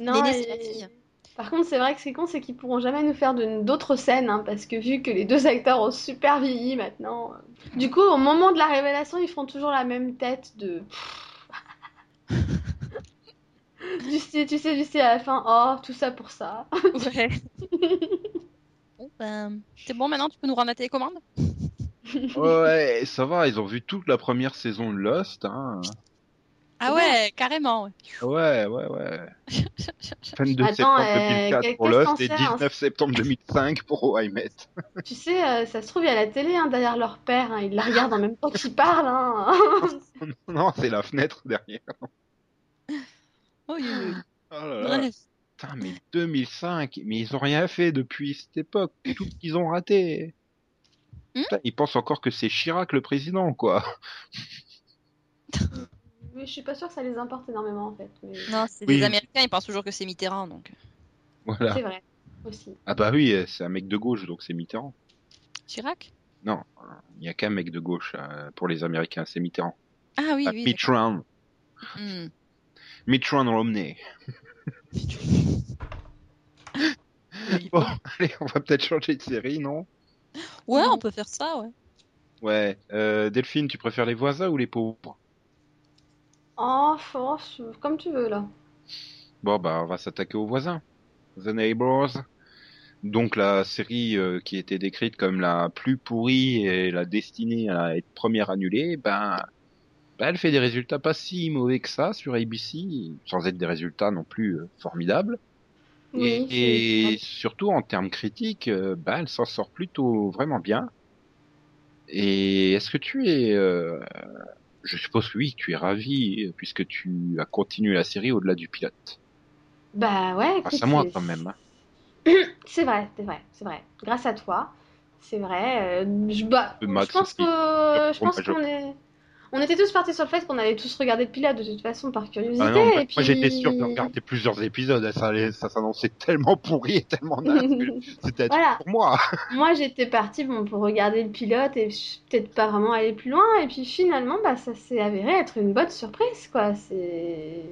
Non, L'aîné, c'est la fille. Par contre, c'est vrai que c'est con, c'est qu'ils pourront jamais nous faire d'autres scènes, hein, parce que vu que les deux acteurs ont super vieilli maintenant. euh, Du coup, au moment de la révélation, ils font toujours la même tête de. <laughs> du style, tu sais, du style à la fin, oh, tout ça pour ça. Ouais. <laughs> Ben, c'est bon maintenant, tu peux nous rendre la télécommande? <laughs> Ouais, ça va, ils ont vu toute la première saison de Lost. Hein. Ah ouais, carrément. ouais. Ouais, ouais, ouais. <laughs> 22 Attends, septembre euh, 2004 pour qu'est-ce Lost et sait, hein? 19 septembre 2005 pour I Met. Tu sais, euh, ça se trouve, il y a la télé hein, derrière leur père, hein, ils la regardent en même temps qu'ils parlent. Hein. <laughs> non, c'est la fenêtre derrière. Oh, oui. Oh là là. Bref. Putain, mais 2005, mais ils ont rien fait depuis cette époque. Tout ce qu'ils ont raté. Hmm Putain, ils pensent encore que c'est Chirac le président, quoi. Mais je suis pas sûre que ça les importe énormément en fait. Mais... Non, c'est Oui. des Américains, ils pensent toujours que c'est Mitterrand, donc. Voilà. C'est vrai, aussi. Ah bah oui, c'est un mec de gauche, donc c'est Mitterrand. Chirac? Non, il n'y a qu'un mec de gauche euh, pour les Américains, c'est Mitterrand. Ah oui, Ah, oui. Hmm. Mitch Round Romney. Bon, allez, on va peut-être changer de série, non? Ouais, on peut faire ça, ouais. Ouais. Euh, Delphine, tu préfères les voisins ou les pauvres? Oh, oh, comme tu veux là. Bon, bah, on va s'attaquer aux voisins. The Neighbors. Donc, la série euh, qui était décrite comme la plus pourrie et la destinée à être première annulée, ben, ben, elle fait des résultats pas si mauvais que ça sur ABC, sans être des résultats non plus euh, formidables. Oui, et, surtout en termes critiques, euh, ben, elle s'en sort plutôt vraiment bien. Et est-ce que tu es, euh, je suppose que oui, tu es ravi puisque tu as continué la série au-delà du pilote. Bah ouais, Grâce à moi quand même. hein. <clears throat> C'est vrai, c'est vrai, c'est vrai. Grâce à toi, c'est vrai. je, bah, je pense que je je- qu'on est. On était tous partis sur le fait qu'on allait tous regarder depuis là de toute façon par curiosité. Ah non, et puis... moi, j'étais sûr de regarder plusieurs épisodes. Ça, allait- ça s'annonçait <laughs> tellement pourri et tellement <laughs> c'était Voilà. pour moi. <laughs> Moi j'étais partie bon, pour regarder le pilote et peut-être pas vraiment aller plus loin. Et puis finalement, bah, ça s'est avéré être une bonne surprise. quoi. C'est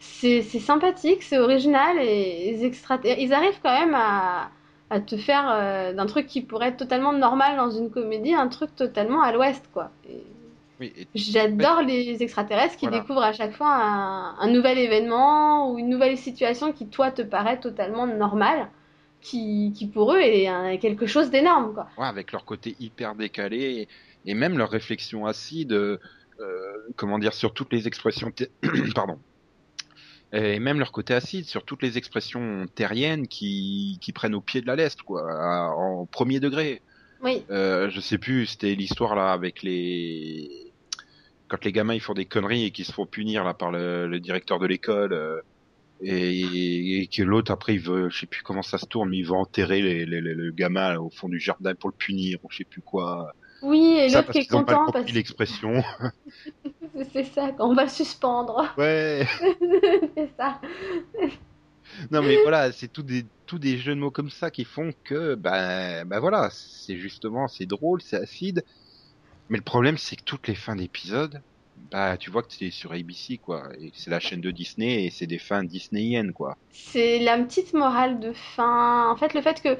c'est sympathique, c'est original et extra... ils arrivent quand même à, à te faire euh, d'un truc qui pourrait être totalement normal dans une comédie, un truc totalement à l'ouest. quoi. Et Oui, et J'adore les extraterrestres qui Voilà. découvrent à chaque fois un, un nouvel événement ou une nouvelle situation qui, toi, te paraît totalement normale, qui, qui pour eux est un- quelque chose d'énorme, quoi. ouais, avec leur côté hyper décalé et, et même leur réflexion acide, euh, comment dire, sur toutes les expressions, <clears throat> pardon, et même leur côté acide sur toutes les expressions terriennes qui, qui prennent au pied de la leste, quoi, à- en premier degré. Oui, Euh, je sais plus, c'était l'histoire là avec les quand les gamins ils font des conneries et qu'ils se font punir là par le, le directeur de l'école euh, et, et que l'autre après il veut, je sais plus comment ça se tourne, mais il veut enterrer les, les- les- le gamin là, au fond du jardin pour le punir ou je sais plus quoi. oui, et l'autre qui est content parce l'expression. que <laughs> c'est ça, qu'on va suspendre. ouais. <laughs> c'est ça. Non mais voilà, c'est tout des tous des jeux de mots comme ça qui font que ben ben voilà, c'est justement c'est drôle, c'est acide. Mais le problème c'est que toutes les fins d'épisodes, bah tu vois que c'est sur ABC quoi, c'est la chaîne de Disney et c'est des fins disneyennes quoi. C'est la petite morale de fin. En fait, le fait que,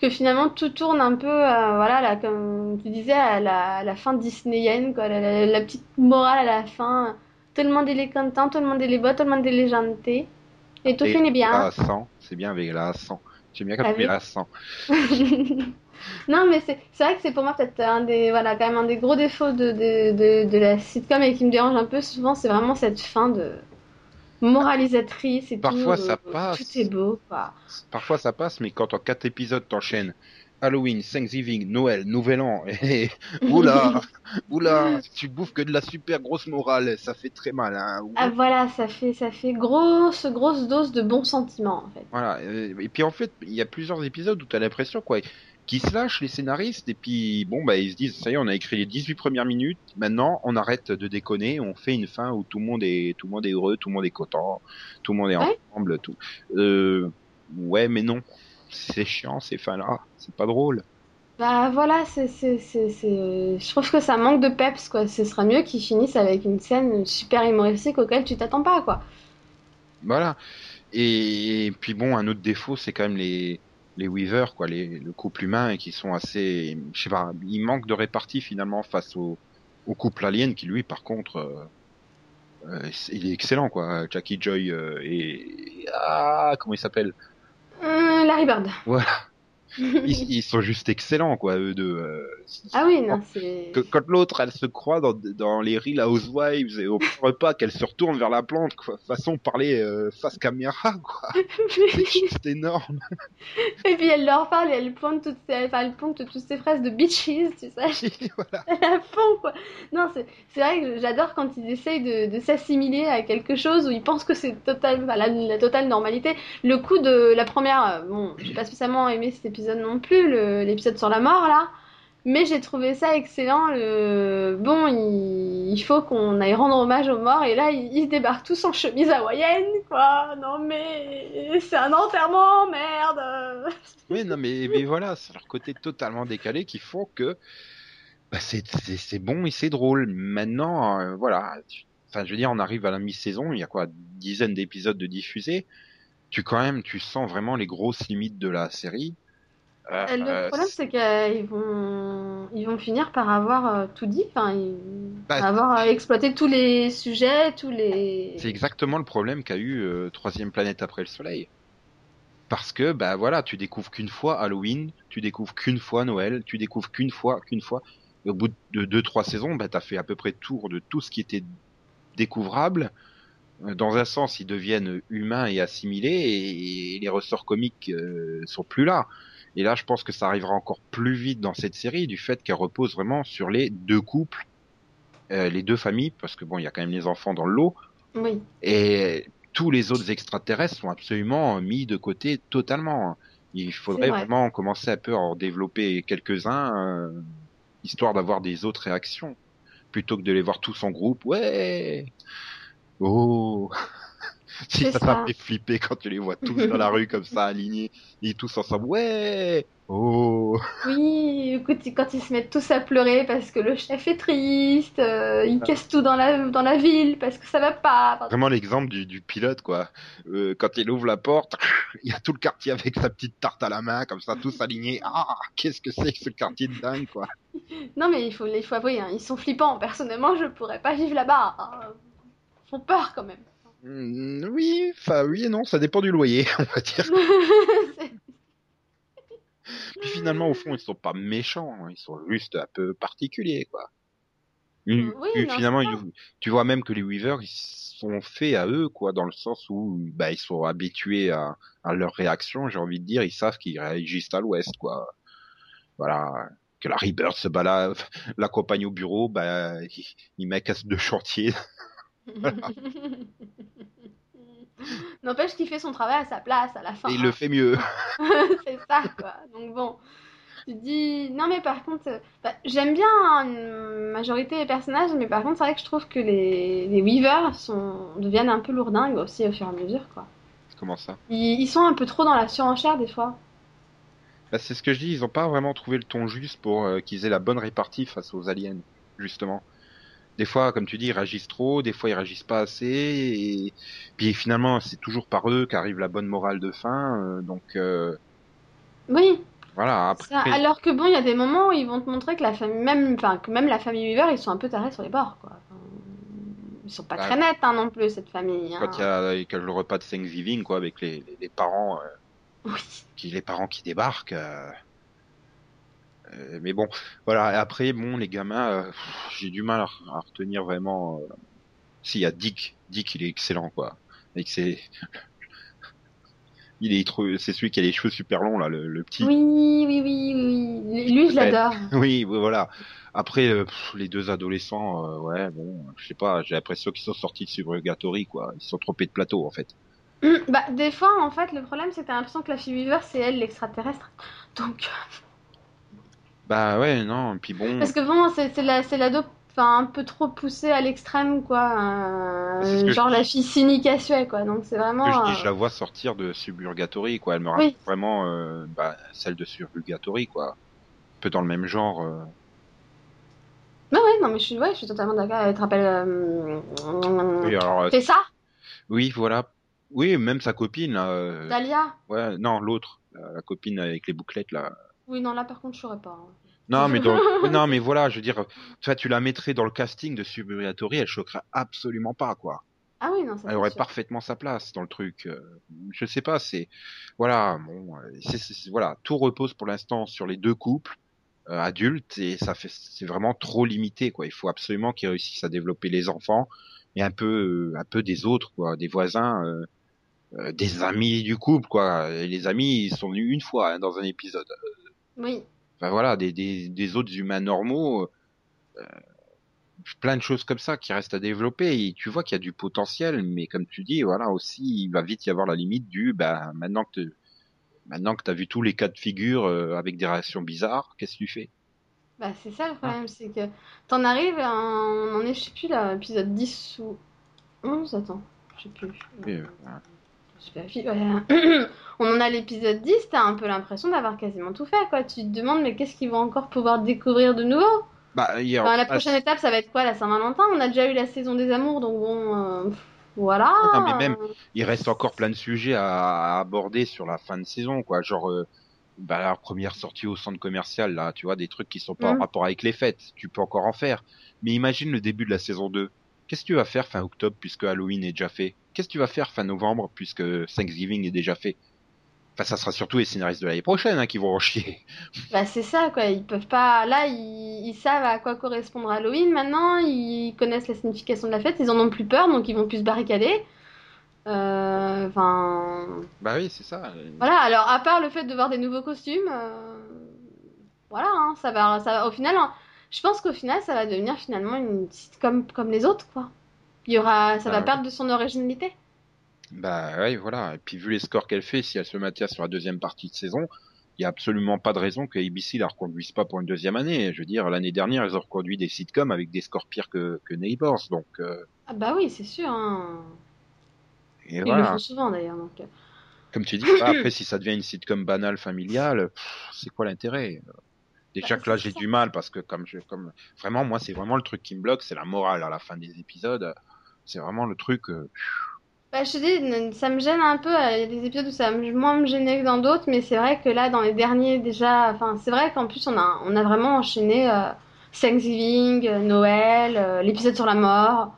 que finalement tout tourne un peu, euh, voilà, là, comme tu disais, à la, fin disneyenne, quoi, la, petite morale à la fin. Tout le monde est content, tout le monde est beau, tout le monde est gentil. Et tout finit bien. 100, c'est bien avec la 100. J'aime bien quand tu Avec- mets la <laughs> 100. Non, mais c'est c'est vrai que c'est pour moi peut-être un des, voilà, quand même un des gros défauts de, de, de, de la sitcom et qui me dérange un peu souvent, c'est vraiment cette fin de moralisatrice et Parfois, tout. ça euh, passe. Tout est beau, quoi. Parfois ça passe, mais quand en quatre épisodes t'enchaînes Halloween, Thanksgiving, Noël, Nouvel An, <laughs> et oula, <laughs> oula, tu bouffes que de la super grosse morale, ça fait très mal. Hein. Ah voilà, ça fait ça fait grosse grosse dose de bons sentiments en fait. Voilà. euh, Et puis en fait, il y a plusieurs épisodes où t'as l'impression quoi, qu'ils se lâchent les scénaristes et puis bon bah ils se disent ça y est, on a écrit les 18 premières minutes, maintenant on arrête de déconner, on fait une fin où tout le monde est tout le monde est heureux, tout le monde est content, tout le monde est Ouais. ensemble, tout. Euh, ouais, mais non, c'est chiant ces fins là, c'est pas drôle. Bah voilà, c'est c'est c'est je trouve que ça manque de peps quoi. Ce serait mieux qu'ils finissent avec une scène super humoristique auquel tu t'attends pas quoi. Voilà. Et, puis bon, un autre défaut, c'est quand même les les Weavers, quoi, les, le couple humain, qui sont assez, je sais pas, ils manquent de répartie finalement face au, au couple alien, qui lui, par contre, euh, euh, il est excellent, quoi. Jackie Joy euh, et ah, comment il s'appelle? Larry Bird. Voilà. Ils, <laughs> ils sont juste excellents, quoi, eux deux. euh, Ah oui, non, c'est quand l'autre, elle se croit dans, dans les Real Housewives et au repas qu'elle se retourne vers la plante, quoi, façon parler euh, face caméra, quoi. <laughs> C'est juste énorme. <laughs> Et puis elle leur parle et elle pointe toutes ses, enfin, elle pointe toutes ses phrases de bitches, tu sais. voilà. à fond quoi. Non, c'est vrai que j'adore quand ils essayent de, de s'assimiler à quelque chose où ils pensent que c'est total, la totale normalité. Le coup de la première, euh, bon, j'ai pas spécialement aimé cet épisode non plus, l'épisode sur la mort là. Mais j'ai trouvé ça excellent. Le... Bon, il, faut qu'on aille rendre hommage aux morts. Et là, ils, débarquent tous en chemise hawaïenne, quoi. Non, mais c'est un enterrement, merde. <laughs> Oui, non, mais, voilà, c'est leur côté totalement décalé qui font que bah, c'est bon et c'est drôle. Maintenant, euh, voilà, enfin, je veux dire, on arrive à la mi-saison, il y a quoi, dizaines d'épisodes de diffusés. Tu quand même, tu sens vraiment les grosses limites de la série. Euh, Euh, Le problème, c'est qu'ils vont, ils vont finir par avoir euh, tout dit, enfin, ils- Bah, avoir euh, exploité tous les sujets, tous les. C'est exactement le problème qu'a eu euh, Troisième Planète après le Soleil. Parce que, bah voilà, tu découvres qu'une fois Halloween, tu découvres qu'une fois Noël, tu découvres qu'une fois, qu'une fois. Et au bout de deux, trois saisons, bah t'as fait à peu près tour de tout ce qui était découvrable. Euh, Dans un sens, ils deviennent humains et assimilés, et, et les ressorts comiques euh, sont plus là. Et là, je pense que ça arrivera encore plus vite dans cette série, du fait qu'elle repose vraiment sur les deux couples, euh, les deux familles, parce que bon, il y a quand même les enfants dans le lot. Oui. Et tous les autres extraterrestres sont absolument mis de côté totalement. Il faudrait vraiment commencer un peu à en développer quelques-uns, euh, histoire d'avoir des autres réactions, plutôt que de les voir tous en groupe. Ouais, oh. <laughs> si ça t'a fait flipper quand tu les vois tous dans la rue comme ça alignés et tous ensemble. Ouais, Oh <laughs> Oui, écoute, quand ils se mettent tous à pleurer parce que le chef est triste, euh, ils cassent tout dans la, dans la ville parce que ça va pas. Vraiment l'exemple du, du, pilote, quoi. Euh, quand il ouvre la porte, <laughs> il y a tout le quartier avec sa petite tarte à la main, comme ça, tous alignés. Ah, qu'est-ce que c'est que ce quartier de dingue, quoi. non, mais il faut, il faut avouer, hein, ils sont flippants. Personnellement, je pourrais pas vivre là-bas. Hein. Ils font peur quand même. Mm, oui, enfin oui et non, ça dépend du loyer, <laughs> on va dire. Puis finalement, au fond, ils sont pas méchants, hein. ils sont juste un peu particuliers, quoi. Oui, finalement, tu vois même que les Weavers, ils sont faits à eux, quoi, dans le sens où bah, ils sont habitués à, à leur réaction, j'ai envie de dire, ils savent qu'ils réagissent à l'ouest, quoi. Voilà, que la Rebirth se balade, <laughs> l'accompagne au bureau, bah, il, il met casse de chantier. <laughs> N'empêche qu'il fait son travail à sa place à la fin. Et il le fait mieux. <laughs> c'est ça, quoi. Donc bon, tu dis. Non, mais par contre, bah, j'aime bien une majorité des personnages, mais par contre, c'est vrai que je trouve que les, les Weavers sont... deviennent un peu lourdingues aussi au fur et à mesure, quoi. Comment ça? Ils... sont un peu trop dans la surenchère des fois. Bah, c'est ce que je dis, ils ont pas vraiment trouvé le ton juste pour euh, qu'ils aient la bonne répartie face aux aliens, justement des fois, comme tu dis, ils réagissent trop, des fois ils réagissent pas assez, et puis finalement c'est toujours par eux qu'arrive la bonne morale de fin, euh, donc. Euh... Oui. Voilà. Après. Alors que bon, il y a des moments où ils vont te montrer que la famille, même, enfin que même la famille Weaver, ils sont un peu tarés sur les bords, quoi. ils sont pas bah, très nets hein, non plus cette famille. Quand il y, a, le repas de Thanksgiving, quoi, avec les, les, parents. Euh, oui. Qui, les parents qui débarquent. Euh, mais bon, voilà. Après, bon, les gamins, euh, j'ai du mal à, retenir vraiment. Euh... S'il y a Dick, Dick, il est excellent, quoi. Et c'est, <laughs> il est c'est celui qui a les cheveux super longs là, le, petit. Oui, oui, oui, oui. Lui, je l'adore. <laughs> oui, voilà. Après, les deux adolescents, ouais, bon, je sais pas, j'ai l'impression qu'ils sont sortis de Subrogatory, quoi. Ils sont trompés de plateau, en fait. Hum, bah, des fois, en fait, le problème, c'est que t'as l'impression que la fille Weaver, c'est elle l'extraterrestre. Donc. <laughs> Bah ouais, non, puis bon. Parce que bon, c'est la, l'ado enfin, un peu trop poussée à l'extrême, quoi. Euh, genre la fille cynique à suer, quoi. Donc c'est vraiment. Que je, dis, je la vois sortir de Suburgatory, quoi. Elle me rappelle vraiment euh, bah, celle de Suburgatory, quoi. Un peu dans le même genre. Euh... Ouais, ouais, non, mais je suis, ouais, je suis totalement d'accord. Elle te rappelle. Euh. C'est ça? Oui, voilà. Oui, même sa copine. Dalia Ouais, non, l'autre. La, copine avec les bouclettes, là. Oui, non, là par contre, je saurais pas. Hein. Non, mais <laughs> non, mais voilà, je veux dire, tu tu la mettrais dans le casting de Suburgatory, elle choquerait absolument pas, quoi. Ah oui, non, ça Elle aurait parfaitement sa place dans le truc. Euh, je sais pas, c'est voilà, bon, c'est, voilà, tout repose pour l'instant sur les deux couples euh, adultes et ça fait, c'est vraiment trop limité, quoi. Il faut absolument qu'ils réussissent à développer les enfants et un peu, un peu des autres, quoi, des voisins. Euh, des amis du couple, quoi. Et les amis, ils sont venus une fois hein, dans un épisode. Oui. Enfin voilà, des, des, des autres humains normaux, euh, plein de choses comme ça qui restent à développer. Et tu vois qu'il y a du potentiel, mais comme tu dis, voilà aussi, il va vite y avoir la limite du, bah maintenant que maintenant que t'as vu tous les cas de figure euh, avec des réactions bizarres, qu'est-ce que tu fais? Bah c'est ça le problème, c'est que t'en arrives, à on en est, je sais plus là, épisode 10 ou 11, attends, je sais plus. Euh, <clears throat> On en a l'épisode 10, t'as un peu l'impression d'avoir quasiment tout fait, quoi. Tu te demandes, mais qu'est-ce qu'ils vont encore pouvoir découvrir de nouveau? Bah, La prochaine étape, ça va être quoi? La Saint-Valentin? On a déjà eu la saison des amours, donc bon. Euh, voilà. Non, mais même, il reste encore plein de sujets à, aborder sur la fin de saison, quoi. Genre, euh, bah, la première sortie au centre commercial, là, tu vois, des trucs qui sont pas en mm. rapport avec les fêtes. Tu peux encore en faire. Mais imagine le début de la saison 2. Qu'est-ce que tu vas faire fin octobre puisque Halloween est déjà fait? Qu'est-ce que tu vas faire fin novembre puisque Thanksgiving est déjà fait? Enfin, ça sera surtout les scénaristes de l'année prochaine hein, qui vont en chier. <laughs> Bah, c'est ça, quoi. Ils peuvent pas. Là, ils... savent à quoi correspondre Halloween maintenant. Ils connaissent la signification de la fête. Ils en ont plus peur, donc ils vont plus se barricader. Euh, enfin. Bah oui, c'est ça. Voilà. Alors, à part le fait de voir des nouveaux costumes, euh, voilà, hein, ça va, ça Au final, hein, je pense qu'au final, ça va devenir finalement une sitcom comme les autres, quoi. Il y aura, ça va ah perdre de son originalité. Bah ouais, voilà. Et puis vu les scores qu'elle fait, si elle se maintient sur la deuxième partie de saison, il y a absolument pas de raison que ABC la reconduise pas pour une deuxième année. Je veux dire, l'année dernière, ils ont reconduit des sitcoms avec des scores pires que, que Neighbors, donc. Euh... Ah bah oui, c'est sûr. Hein. Et Ils voilà. le font souvent d'ailleurs. Donc... euh. Comme tu dis, bah, après <laughs> si ça devient une sitcom banale familiale, c'est quoi l'intérêt? Déjà Bah, que là j'ai du mal parce que comme je comme vraiment moi c'est vraiment le truc qui me bloque, c'est la morale à la fin des épisodes. C'est vraiment le truc. euh, Bah, je te dis, ça me gêne un peu. euh, Il y a des épisodes où ça va moins me gêner que dans d'autres, mais c'est vrai que là, dans les derniers, déjà, enfin, c'est vrai qu'en plus, on a, on a vraiment enchaîné euh, Thanksgiving, Noël, l'épisode sur la mort.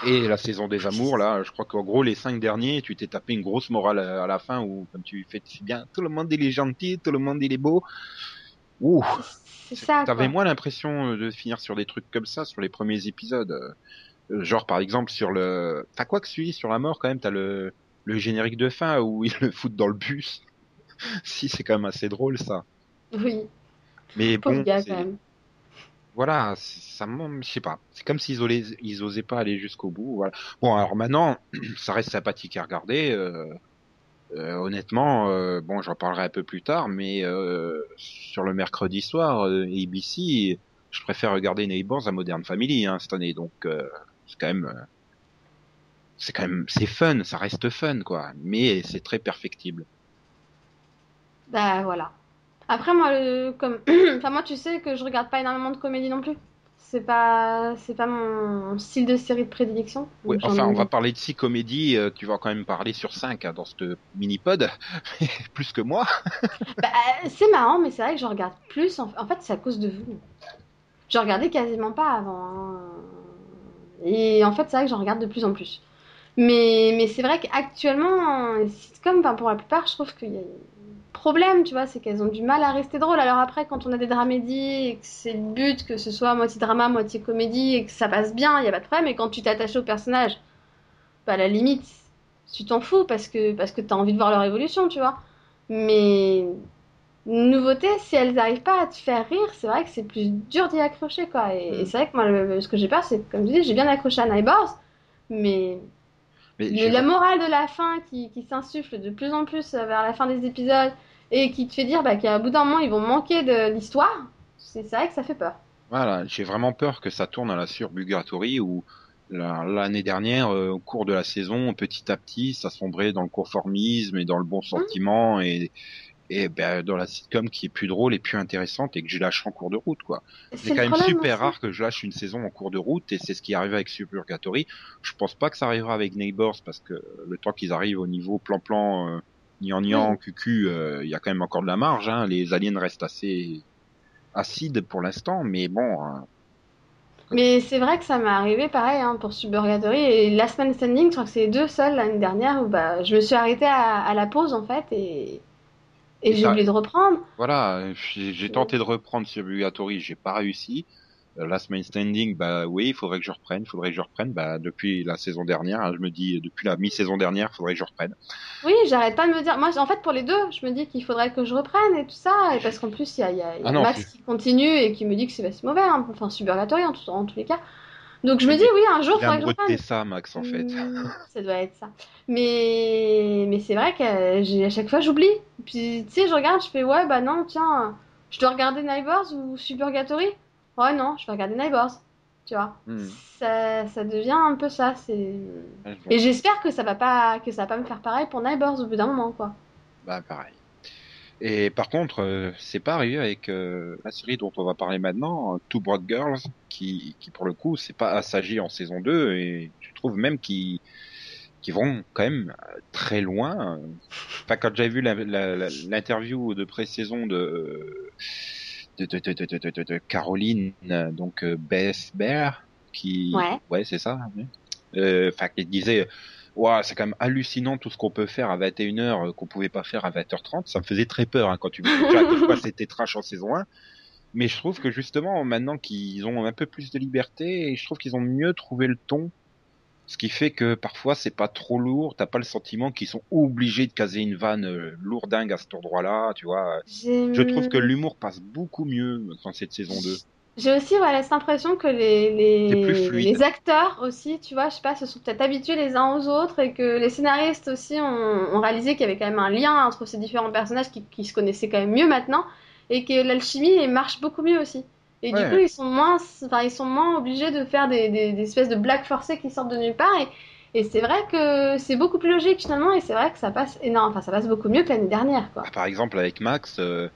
Et la saison des amours, là, je crois qu'en gros, les cinq derniers, tu t'es tapé une grosse morale à la fin où, comme tu fais si bien, tout le monde il est gentil, tout le monde il est beau. Ouh, C'est ça, t'avais moins l'impression de finir sur des trucs comme ça sur les premiers épisodes. Euh, Genre, par exemple, sur le, t'as quoi que celui sur la mort quand même, t'as le, le générique de fin où ils le foutent dans le bus. <laughs> si, c'est quand même assez drôle, ça. Oui, Mais bon, gars, quand même. voilà, ça me, je sais pas. C'est comme s'ils osaient, ils osaient pas aller jusqu'au bout. Voilà. Bon, alors maintenant, <clears throat> ça reste sympathique à regarder. euh, euh, honnêtement, euh, bon, j'en parlerai un peu plus tard, mais euh, sur le mercredi soir, euh, ABC, je préfère regarder Neighbors à Modern Family hein, cette année. Donc, euh, c'est quand même, euh, c'est quand même, c'est fun, ça reste fun, quoi. Mais c'est très perfectible. Bah, voilà. Après, moi, le- comme, <clears throat> enfin, moi, tu sais que je regarde pas énormément de comédie non plus. C'est pas, c'est pas mon style de série de prédilection. J'en enfin, on va parler de six comédies. euh, tu vas quand même parler sur cinq hein, dans ce mini-pod, <laughs> plus que moi. <laughs> Bah, c'est marrant, mais c'est vrai que je regarde plus. En, en fait, c'est à cause de vous. Je regardais quasiment pas avant. hein. Et en fait, c'est vrai que j'en regarde de plus en plus. Mais, mais c'est vrai qu'actuellement, les sitcoms, enfin, pour la plupart, je trouve qu'il y a problème, tu vois, c'est qu'elles ont du mal à rester drôles. Alors après, quand on a des dramédies et que c'est le but, que ce soit moitié drama, moitié comédie, et que ça passe bien, il n'y a pas de problème. Et quand tu t'attaches au personnage, bah, à la limite, tu t'en fous parce que, parce que tu as envie de voir leur évolution, tu vois. Mais nouveauté, si elles n'arrivent pas à te faire rire, c'est vrai que c'est plus dur d'y accrocher, quoi. Et, Mm. et c'est vrai que moi, le- ce que j'ai peur, c'est comme je dis, j'ai bien accroché à Neighbors, mais Mais j'ai- la morale de la fin qui, qui s'insuffle de plus en plus vers la fin des épisodes et qui te fait dire bah, qu'à bout d'un moment, ils vont manquer de l'histoire, c'est vrai que ça fait peur. Voilà, j'ai vraiment peur que ça tourne à la surburgatorie où la- l'année dernière, euh, au cours de la saison, petit à petit, ça sombrait dans le conformisme et dans le bon sentiment et, et ben, dans la sitcom qui est plus drôle et plus intéressante et que je lâche en cours de route, quoi. C'est quand même problème super rare que je lâche une saison en cours de route et c'est ce qui arrive avec Suburgatory. Je pense pas que ça arrivera avec Neighbors parce que le temps qu'ils arrivent au niveau plan-plan, euh, nian cucu, euh, il y a quand même encore de la marge. Hein. Les aliens restent assez acides pour l'instant, mais bon, hein, Mais c'est vrai que ça m'est arrivé pareil hein, pour Suburgatory et Last Man Standing, je crois que c'est les deux seuls l'année dernière où bah, je me suis arrêtée à, à la pause en fait et, et Et j'ai oublié de reprendre. Voilà, j'ai tenté de reprendre Suburgatory, j'ai pas réussi. Euh, Last Man Standing, bah oui, il faudrait que je reprenne, il faudrait que je reprenne. Bah depuis la saison dernière, hein, je me dis depuis la mi-saison dernière, il faudrait que je reprenne. Oui, j'arrête pas de me dire. Moi, en fait, pour les deux, je me dis qu'il faudrait que je reprenne et tout ça. Et parce qu'en plus, il y a, y a- il y a Ah non, Max qui continue et qui me dit que c'est pas si mauvais. hein. Enfin, Suburgatory en, en tous les cas. Donc je me dis, oui, un jour, faudrait que je. Tessa, Max, en fait. <laughs> Ça doit être ça. Mais, mais c'est vrai que j'ai, à chaque fois, j'oublie. Puis, tu sais, je regarde, je fais, ouais, bah non, tiens, je dois regarder Neighbors ou Suburgatory. Ouais, non, je vais regarder Neighbors. Tu vois. Hmm. Ça, ça devient un peu ça. C'est... Et j'espère que ça va pas, que ça va pas me faire pareil pour Neighbors au bout d'un moment, quoi. Bah pareil. Et par contre, euh, c'est pas arrivé avec euh, la série dont on va parler maintenant, euh, Two Broad Girls, qui, qui pour le coup, c'est pas assagi en saison 2, et je trouve même qu'ils qu'ils vont quand même euh, très loin. Enfin, quand j'avais vu l'interview de pré-saison de, de, de, de, de, de, de- de Caroline, donc euh, Bess Bear, qui... Ouais. Ouais, c'est ça. Euh, Enfin, qui disait... C'est quand même hallucinant tout ce qu'on peut faire à 21h qu'on pouvait pas faire à 20h30. Ça me faisait très peur hein, quand tu quel point c'était trash en saison 1. Mais je trouve que justement, maintenant qu'ils ont un peu plus de liberté, je trouve qu'ils ont mieux trouvé le ton. Ce qui fait que parfois c'est pas trop lourd, t'as pas le sentiment qu'ils sont obligés de caser une vanne euh, lourdingue à cet endroit-là, tu vois. Je trouve que l'humour passe beaucoup mieux dans cette saison 2. J'ai aussi voilà, cette impression que les, les, les acteurs aussi, tu vois, je sais pas, se sont peut-être habitués les uns aux autres et que les scénaristes aussi ont, ont réalisé qu'il y avait quand même un lien entre ces différents personnages qui, qui se connaissaient quand même mieux maintenant et que l'alchimie marche beaucoup mieux aussi. Et Ouais. du coup, ils sont moins, enfin, ils sont moins obligés de faire des, des, des espèces de blagues forcées qui sortent de nulle part et, et c'est vrai que c'est beaucoup plus logique finalement et c'est vrai que ça passe énorme, enfin, ça passe beaucoup mieux que l'année dernière, quoi. Par exemple, avec Max, euh,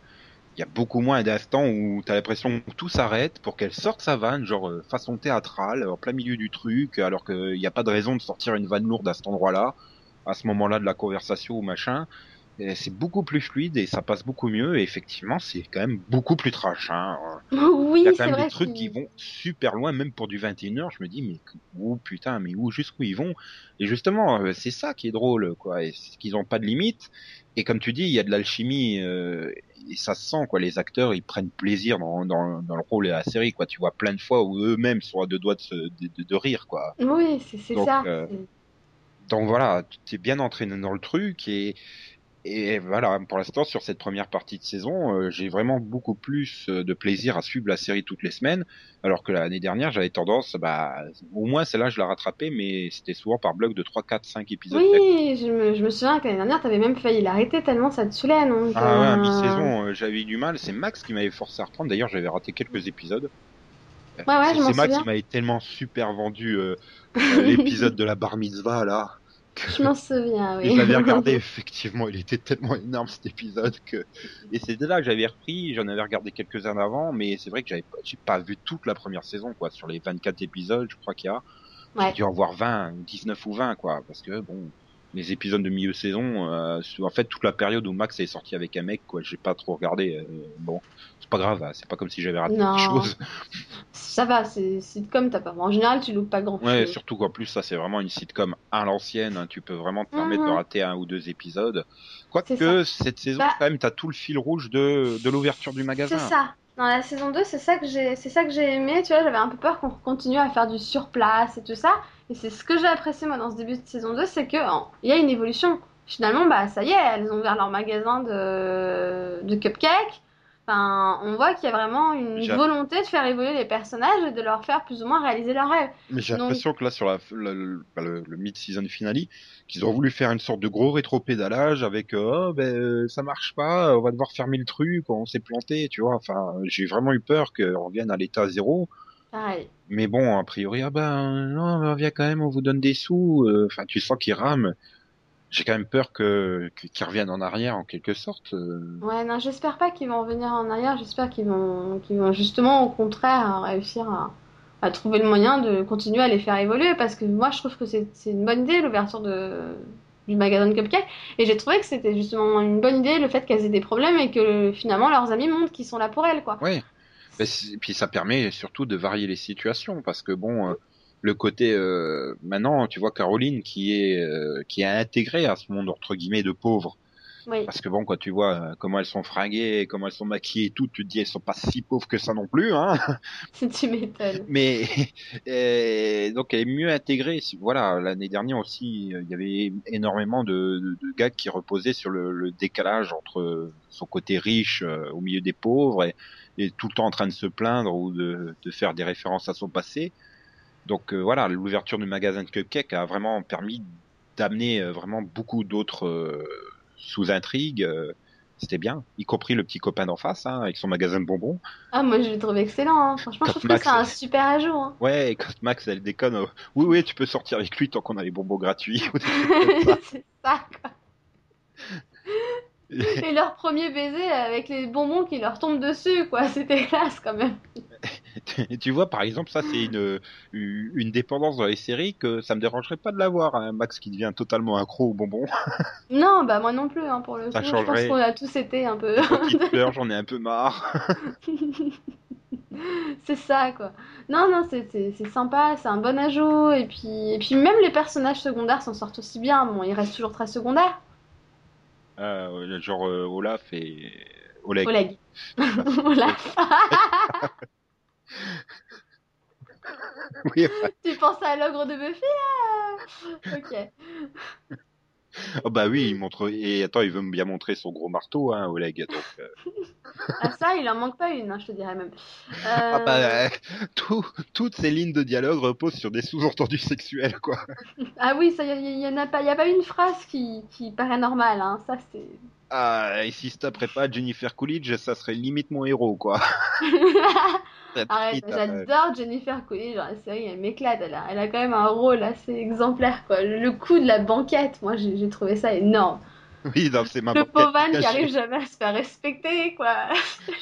il y a beaucoup moins d'instants où t'as l'impression que tout s'arrête pour qu'elle sorte sa vanne, genre euh, façon théâtrale, en plein milieu du truc, alors qu'il n'y a pas de raison de sortir une vanne lourde à cet endroit-là, à ce moment-là de la conversation ou machin. C'est beaucoup plus fluide et ça passe beaucoup mieux. Et effectivement, c'est quand même beaucoup plus trash. Hein. <laughs> Oui, Il y a quand même des trucs qui vont super loin, même pour du 21h. Je me dis, mais où putain, mais où jusqu'où ils vont? Et justement, euh, c'est ça qui est drôle, quoi. Et c'est qu'ils ont pas de limite. Et comme tu dis, il y a de l'alchimie euh, et ça se sent, quoi. Les acteurs, ils prennent plaisir dans, dans, dans le rôle et la série, quoi. Tu vois plein de fois où eux-mêmes sont à deux doigts de, se- de, de- de rire, quoi. Oui, c'est ça. euh, Donc voilà, tu es bien entraîné dans le truc et et voilà, pour l'instant sur cette première partie de saison, euh, j'ai vraiment beaucoup plus euh, de plaisir à suivre la série toutes les semaines, alors que l'année dernière j'avais tendance, bah au moins celle-là je la rattrapais, mais c'était souvent par bloc de 3, 4, 5 épisodes. Oui, je me, je me souviens que l'année dernière, t'avais même failli l'arrêter tellement ça te saoulait. Donc, Ah ouais, à euh, mi-saison, euh, j'avais eu du mal. C'est Max qui m'avait forcé à reprendre. D'ailleurs, j'avais raté quelques épisodes. Ouais, ouais, c'est Max qui m'avait tellement super vendu euh, <laughs> l'épisode de la bar mitzvah là. <laughs> Je m'en souviens, Et oui. je l'avais regardé, <laughs> effectivement, il était tellement énorme cet épisode que. Et c'était là que j'avais repris, j'en avais regardé quelques-uns avant, mais c'est vrai que j'avais pas, j'ai pas vu toute la première saison, quoi. Sur les 24 épisodes, je crois qu'il y a. Ouais. J'ai dû en voir 20, 19 ou 20, quoi. Parce que, bon, les épisodes de milieu saison, euh, en fait, toute la période où Max est sorti avec un mec, quoi, j'ai pas trop regardé. euh, bon, c'est pas grave, hein, c'est pas comme si j'avais raté quelque chose. <laughs> Ça va, c'est sitcom, t'as pas. En général, tu loupes pas grand Ouais, chose. surtout qu'en plus, ça, c'est vraiment une sitcom à l'ancienne. hein. Tu peux vraiment te permettre de Mhm. rater un ou deux épisodes. Quoique, cette saison, Bah- quand même, t'as tout le fil rouge de, de l'ouverture du magasin. C'est ça. Dans la saison 2, c'est ça que j'ai aimé, tu vois, j'avais un peu peur qu'on continue à faire du surplace et tout ça, et c'est ce que j'ai apprécié moi dans ce début de saison 2, c'est que il y a une évolution. Finalement, bah ça y est, elles ont ouvert leur magasin de de cupcakes. Enfin, on voit qu'il y a vraiment une volonté de faire évoluer les personnages et de leur faire plus ou moins réaliser leurs rêves. Mais j'ai Donc- l'impression que là, sur la, bah, le- le mid-season finale, qu'ils ont voulu faire une sorte de gros rétro-pédalage avec euh, oh, ben, euh, ça marche pas, on va devoir fermer le truc, on s'est planté, tu vois. Enfin, j'ai vraiment eu peur qu'on revienne à l'état zéro. Pareil. Mais bon, a priori, ah ben non, on vient quand même, on vous donne des sous. euh, Enfin, tu sens qu'ils rament. J'ai quand même peur que qu'ils reviennent en arrière en quelque sorte. euh. Ouais, non, j'espère pas qu'ils vont revenir en arrière, j'espère qu'ils vont, qu'ils vont justement, au contraire, réussir à, à trouver le moyen de continuer à les faire évoluer, parce que moi, je trouve que c'est c'est une bonne idée, l'ouverture de, du magasin de Cupcake, et j'ai trouvé que c'était justement une bonne idée, le fait qu'elles aient des problèmes et que finalement leurs amis montrent qu'ils sont là pour elles, quoi. Ouais. Ben, c'est- puis ça permet surtout de varier les situations parce que bon, euh, le côté euh, maintenant, tu vois Caroline qui est euh, qui est intégrée à ce monde entre guillemets de pauvres. Oui, Parce que bon, quand tu vois euh, comment elles sont fringuées, comment elles sont maquillées et tout, tu te dis elles sont pas si pauvres que ça non plus, hein. <laughs> tu m'étonnes. Mais <laughs> euh, donc elle est mieux intégrée. Voilà, l'année dernière aussi, euh, il y avait énormément de, de, de gags qui reposaient sur le, le décalage entre son côté riche euh, au milieu des pauvres et, et tout le temps en train de se plaindre ou de, de faire des références à son passé. Donc euh, voilà, l'ouverture du magasin de Cupcake a vraiment permis d'amener euh, vraiment beaucoup d'autres euh, sous-intrigues. C'était bien, y compris le petit copain d'en face, hein, avec son magasin de bonbons. Ah, moi, je l'ai trouvé excellent, hein. Franchement, je trouve que c'est un <laughs> super ajout, hein. Ouais, et quand Max elle déconne, euh, oui oui, tu peux sortir avec lui tant qu'on a les bonbons gratuits. <laughs> c'est ça, quoi. <laughs> Et leur premier baiser avec les bonbons qui leur tombent dessus, quoi. C'était classe, quand même. <laughs> Tu vois, par exemple, ça c'est une une dépendance dans les séries que ça me dérangerait pas de l'avoir. Hein. Max qui devient totalement accro aux bonbons. <laughs> Non, bah moi non plus, hein, pour le Ça coup. Je pense changerait. qu'on a tous été un peu. Pleure, <laughs> j'en ai un peu marre. c'est ça, quoi. Non, non, c'est sympa, c'est un bon ajout. Et puis, et puis même les personnages secondaires s'en sortent aussi bien. Bon, ils restent toujours très secondaires. Euh, genre euh, Olaf et Oleg. Oleg. Olaf. <laughs> Oui, enfin, tu penses à l'ogre de Buffy, là? Ok. Oh bah oui, il montre et attends, il veut bien montrer son gros marteau, hein, Oleg. Donc, euh. Ah ça, il en manque pas une, hein, je te dirais même. ah bah, Euh, euh, tout- toutes ces lignes de dialogue reposent sur des sous-entendus sexuels, quoi. Ah oui, ça, il y, y en a pas, il y a pas une phrase qui, qui paraît normale, hein. Ça c'est. Ah, et si se taperait pas Jennifer Coolidge, ça serait limite mon héros, quoi. <laughs> Arrête, euh. j'adore Jennifer Coolidge dans la série, elle m'éclate, elle a, elle a quand même un rôle assez exemplaire quoi. Le, coup de la banquette, moi j'ai trouvé ça énorme. <laughs> Oui, non, c'est ma Le banquette pauvre qui arrive jamais à se faire respecter quoi.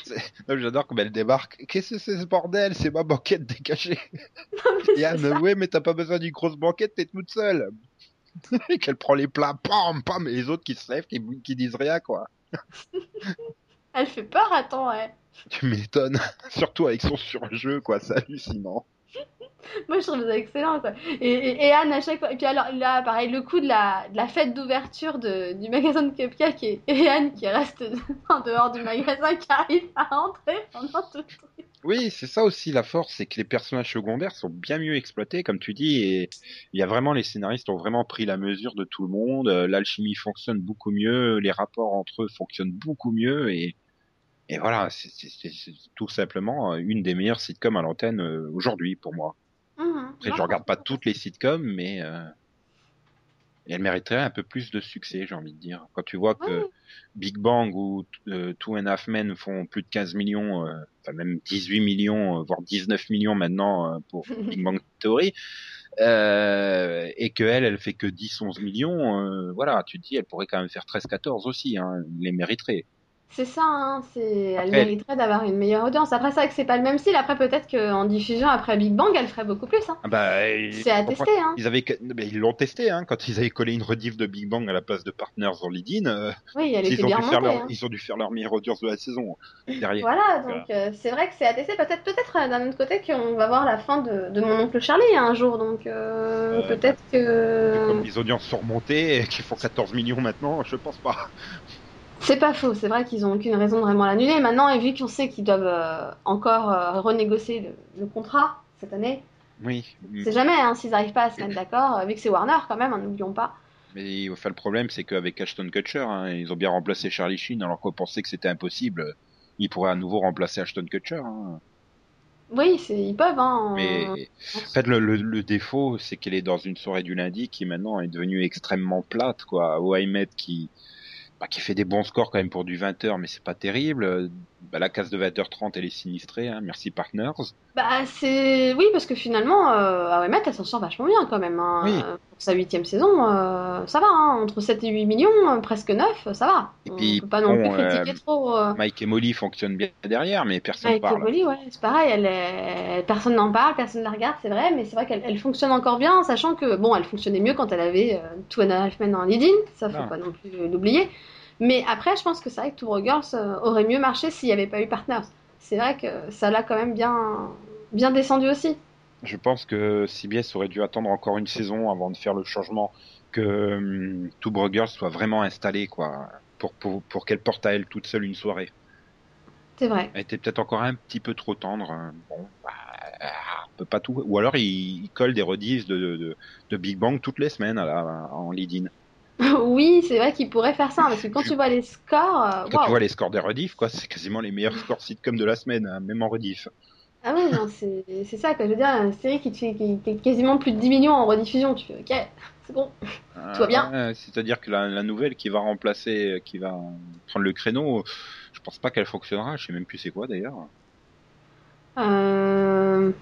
<laughs> Non, J'adore comme elle débarque. Qu'est-ce que c'est ce bordel? C'est ma banquette décachée. <laughs> C'est Et Anne, ça. ouais, mais t'as pas besoin d'une grosse banquette, t'es toute seule. Et qu'elle prend les plats, pam, pam, et les autres qui se lèvent, qui, qui disent rien, quoi. Elle fait peur, attends, ouais. <laughs> Tu m'étonnes. <laughs> Surtout avec son surjeu, quoi, c'est hallucinant. Moi je trouve ça excellent quoi. Et, et, et Anne à chaque fois. Et puis alors là, pareil, le coup de la, de la fête d'ouverture du magasin de cupcake et, et Anne qui reste <laughs> en dehors du magasin qui arrive à rentrer pendant tout le truc. Oui, c'est ça aussi la force, c'est que les personnages secondaires sont bien mieux exploités, comme tu dis, et il y a vraiment les scénaristes ont vraiment pris la mesure de tout le monde. euh, L'alchimie fonctionne beaucoup mieux, les rapports entre eux fonctionnent beaucoup mieux, et et voilà, c'est tout simplement euh, une des meilleures sitcoms à l'antenne euh, aujourd'hui pour moi. Mhm. Après, Non, je regarde pas toutes les sitcoms, mais euh, elle mériterait un peu plus de succès, j'ai envie de dire. Quand tu vois que. Big Bang ou euh, Two and a Half Men font plus de 15 millions, euh, enfin même 18 millions, euh, voire 19 millions maintenant euh, pour <laughs> Big Bang Theory, euh, et que elle, elle fait que 10-11 millions, euh, voilà, tu te dis, elle pourrait quand même faire 13-14 aussi, hein, elle les mériterait. C'est ça, hein, c'est... elle Après- mériterait d'avoir une meilleure audience. Après, c'est vrai que c'est pas le même style. Après, peut-être qu'en diffusion après Big Bang, elle ferait beaucoup plus. Hein. Ah bah, et- C'est à tester. Hein. Ils avaient, mais ils l'ont testé, hein, quand ils avaient collé une rediff de Big Bang à la place de Partners en lead-in, euh, Oui, elle ils, était ont bien dû faire leur, hein. ils ont dû faire leur meilleure audience de la saison derrière. Voilà, donc euh, c'est vrai que c'est à tester. Peut-être, peut-être euh, d'un autre côté qu'on va voir la fin de, de mon oncle Charlie hein, un jour. Donc euh, peut-être Et que Comme les audiences sont remontées et qu'ils font 14 millions maintenant, je pense pas. C'est pas faux. C'est vrai qu'ils ont aucune raison de vraiment l'annuler maintenant. Et vu qu'on sait qu'ils doivent euh, encore euh, renégocier le, le contrat cette année, Oui. c'est jamais hein, s'ils n'arrivent pas à se mettre d'accord. euh, Vu que c'est Warner quand même, hein, n'oublions pas. Mais enfin, le problème, c'est qu'avec Ashton Kutcher, hein, ils ont bien remplacé Charlie Sheen alors qu'on pensait que c'était impossible. Ils pourraient à nouveau remplacer Ashton Kutcher. Hein. Oui, ils peuvent. Hein, Mais en fait, le, le, le défaut, c'est qu'elle est dans une soirée du lundi qui maintenant est devenue extrêmement plate, quoi. Au Met qui, bah, qui fait des bons scores quand même pour du 20h, mais c'est pas terrible. Bah, la case de 20h30, elle est sinistrée, hein. Merci Partners. Bah, c'est. Oui, parce que finalement, euh, elle s'en sort vachement bien quand même. hein. Oui. Pour sa huitième saison, euh, ça va. hein. Entre 7 et 8 millions, euh, presque 9, ça va. Et On puis, peut pas non bon, plus critiquer euh, trop. Mike et Molly fonctionnent bien derrière, mais personne Avec parle. Evoli, ouais, c'est pareil. Elle est- Personne n'en parle, personne ne la regarde, c'est vrai, mais c'est vrai qu'elle elle fonctionne encore bien, sachant que, bon, elle fonctionnait mieux quand elle avait Two and a Half Men en lead-in, ça faut Ah. pas non plus l'oublier. Mais après, je pense que c'est vrai que Broke Girls aurait mieux marché s'il n'y avait pas eu Partners. C'est vrai que ça l'a quand même bien, bien descendu aussi. Je pense que CBS aurait dû attendre encore une saison avant de faire le changement, que hum, Two Brothers soit vraiment installé, quoi, pour, pour, pour qu'elle porte à elle toute seule une soirée. C'est vrai. Elle était peut-être encore un petit peu trop tendre. hein. Bon, bah, on peut pas tout. Ou alors il, il colle des rediffs de, de, de Big Bang toutes les semaines à la, en lead-in. <laughs> oui, c'est vrai qu'il pourrait faire ça, parce que quand tu vois les scores, euh, Quand tu vois les scores des rediffs, quoi, c'est quasiment les meilleurs scores sitcom de la semaine, hein, même en rediff. Ah non, c'est ça, quoi. Je veux dire, une série qui fait qui, qui est quasiment plus de 10 millions en rediffusion, tu fais, ok, c'est bon. Tout va bien. Euh, C'est-à-dire que la, la nouvelle qui va remplacer, qui va prendre le créneau, je pense pas qu'elle fonctionnera. Je sais même plus c'est quoi d'ailleurs. Euh...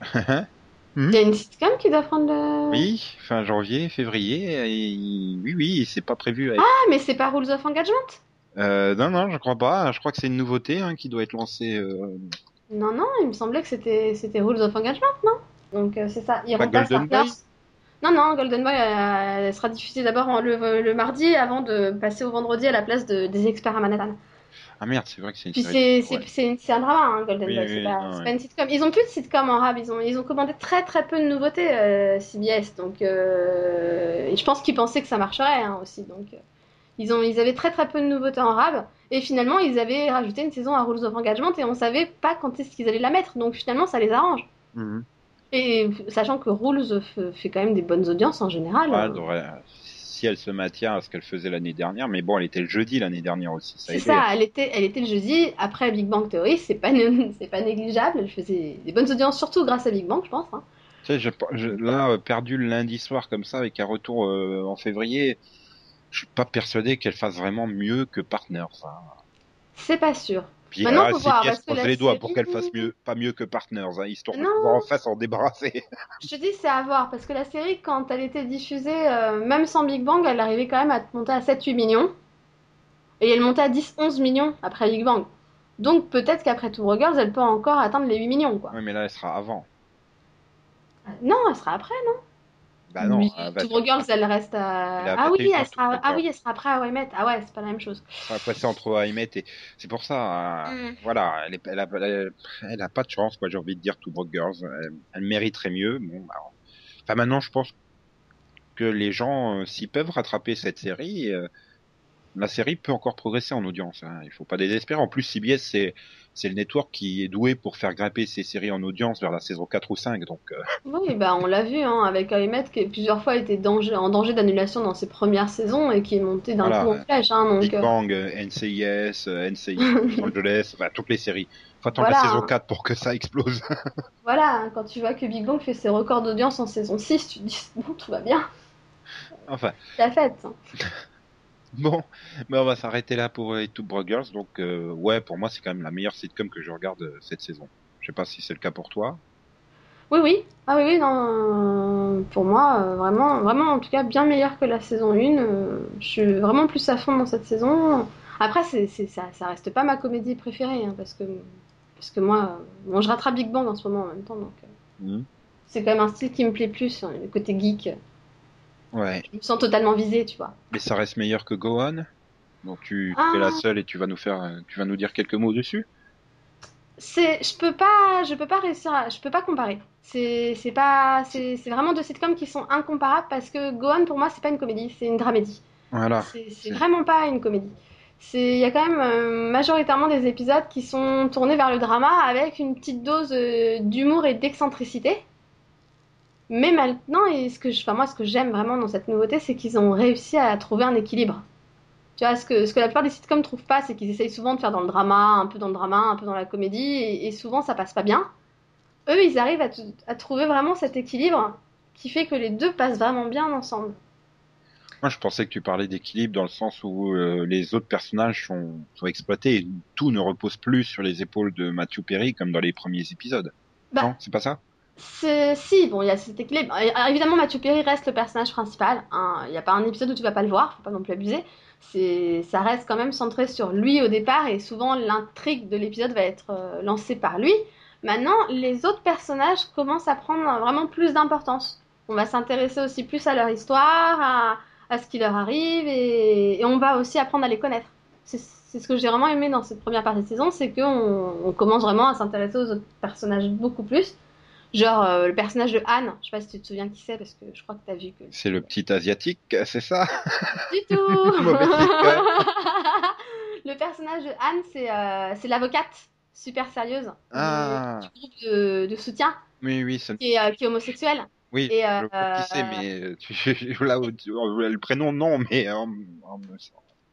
<laughs> Il y a une sitcom qui doit prendre le... oui, fin janvier, février. et- oui, oui, c'est pas prévu. avec- Ah, mais c'est pas Rules of Engagement? Euh, non, non, je crois pas. Je crois que c'est une nouveauté hein, qui doit être lancée. euh, Non, non, il me semblait que c'était c'était Rules of Engagement, non? Donc euh, c'est ça, il Pas remplace Golden Partners. Boy? Non, non, Golden Boy, elle sera diffusée d'abord le, le mardi avant de passer au vendredi à la place de, des experts à Manhattan. Ah merde, c'est vrai que c'est une Puis série. c'est ouais. un drama, hein, Golden Oui, Boy, oui, c'est pas, ouais. une sitcom. Ils ont plus de sitcom en rab, ils ont, ils ont commandé très très peu de nouveautés, euh, CBS, donc euh, et je pense qu'ils pensaient que ça marcherait hein, aussi, donc euh, ils, ont, ils avaient très très peu de nouveautés en rab, et finalement ils avaient rajouté une saison à Rules of Engagement et on savait pas quand est-ce qu'ils allaient la mettre, donc finalement ça les arrange. Mhm. Et sachant que Rules fait quand même des bonnes audiences en général. Devrait- si elle se maintient à ce qu'elle faisait l'année dernière, mais bon, elle était le jeudi l'année dernière aussi. C'est ça, elle était, elle était le jeudi après Big Bang Theory, c'est pas, <laughs> c'est pas négligeable. Elle faisait des bonnes audiences, surtout grâce à Big Bang, je pense. Hein. Tu sais, je, là, perdu le lundi soir comme ça, avec un retour euh, en février, je suis pas persuadé qu'elle fasse vraiment mieux que Partners. Hein. C'est pas sûr. Puis Maintenant, faut voir, parce que les doigts pour qu'elle fasse mieux, pas mieux que Partners, hein, histoire de pouvoir en face en débarrasser. <laughs> Je te dis, c'est à voir, parce que la série, quand elle était diffusée, euh, même sans Big Bang, elle arrivait quand même à monter à 7-8 millions. Et elle montait à 10-11 millions après Big Bang. Donc peut-être qu'après Two Girls, elle peut encore atteindre les 8 millions. Quoi. Oui, mais là, elle sera avant. Non, elle sera après, non? Bah non. Oui, Girls, elle reste à... Ah oui, elle sera... ah oui, elle sera après à Met. Ah ouais, c'est pas la même chose. Après, c'est entre Met et... C'est pour ça, euh, mm. voilà, elle, est... elle, a... elle, a... pas de chance, quoi, j'ai envie de dire, Two Broke Girls. Elle... mériterait mieux. Bon, bah... Enfin, maintenant, je pense que les gens, euh, s'ils peuvent rattraper cette série, euh, la série peut encore progresser en audience. Hein. Il faut pas désespérer. En plus, CBS, c'est c'est le network qui est doué pour faire grimper ses séries en audience vers la saison 4 ou 5. Donc, euh. Oui, bah on l'a vu hein, avec Aymet qui plusieurs fois était danger, en danger d'annulation dans ses premières saisons et qui est monté d'un coup en flèche. Hein, Big euh. Bang, NCIS, NCIS Los <laughs> Angeles, enfin, toutes les séries. Faut attendre la saison 4 pour que ça explose. <laughs> voilà, quand tu vois que Big Bang fait ses records d'audience en saison 6, tu te dis bon, tout va bien. Enfin. La fête. Bon, mais on va s'arrêter là pour euh, Two Brothers. Donc, euh, ouais, pour moi, c'est quand même la meilleure sitcom que je regarde euh, cette saison. Je sais pas si c'est le cas pour toi. Oui, oui. Ah oui, oui, non. Pour moi, vraiment, vraiment, en tout cas, bien meilleure que la saison 1. je suis vraiment plus à fond dans cette saison. Après, c'est, ça, ça reste pas ma comédie préférée, hein, parce que, parce que moi, bon, je rattrape Big Bang en ce moment en même temps, donc. Mmh. C'est quand même un style qui me plaît plus, hein, le côté geek. Ouais. Je me sens totalement visé, tu vois. Mais ça reste meilleur que Gohan Donc tu es la ah. seule et tu vas nous faire, tu vas nous dire quelques mots dessus. C'est, je peux pas, je peux pas réussir, à, je peux pas comparer. C'est, c'est pas, c'est, c'est vraiment deux sitcoms qui sont incomparables parce que Gohan pour moi c'est pas une comédie, c'est une dramédie. Voilà. C'est, vraiment pas une comédie. C'est, il y a quand même euh, majoritairement des épisodes qui sont tournés vers le drama avec une petite dose euh, d'humour et d'excentricité. Mais maintenant, et ce que je, enfin moi, ce que j'aime vraiment dans cette nouveauté, c'est qu'ils ont réussi à trouver un équilibre. Tu vois, ce que, ce que la plupart des sitcoms ne trouvent pas, c'est qu'ils essayent souvent de faire dans le drama, un peu dans le drama, un peu dans la comédie, et, souvent ça passe pas bien. Eux, ils arrivent à, trouver vraiment cet équilibre qui fait que les deux passent vraiment bien ensemble. Moi, je pensais que tu parlais d'équilibre dans le sens où euh, les autres personnages sont, sont, exploités et tout ne repose plus sur les épaules de Matthew Perry comme dans les premiers épisodes. Bah, non, c'est pas ça? Si, bon, il y a cet équilibre. évidemment, Mathieu Perry reste le personnage principal. Hein. Il n'y a pas un épisode où tu vas pas le voir, faut pas non plus abuser. Ça reste quand même centré sur lui au départ et souvent l'intrigue de l'épisode va être euh, lancée par lui. Maintenant, les autres personnages commencent à prendre vraiment plus d'importance. On va s'intéresser aussi plus à leur histoire, à, ce qui leur arrive et, on va aussi apprendre à les connaître. C'est, ce que j'ai vraiment aimé dans cette première partie de saison, c'est qu'on on commence vraiment à s'intéresser aux autres personnages beaucoup plus Genre euh, le personnage de Anne, je sais pas si tu te souviens qui c'est parce que je crois que tu as vu que. C'est le petit asiatique, c'est ça? Du tout <laughs> <laughs> Le personnage de Anne, c'est euh, c'est l'avocate super sérieuse ah. du, groupe de, de, soutien. Oui, oui, ça... qui, est, euh, qui est homosexuel. Oui, Et, je euh, qui c'est, mais tu, <laughs> là, le prénom non, mais en,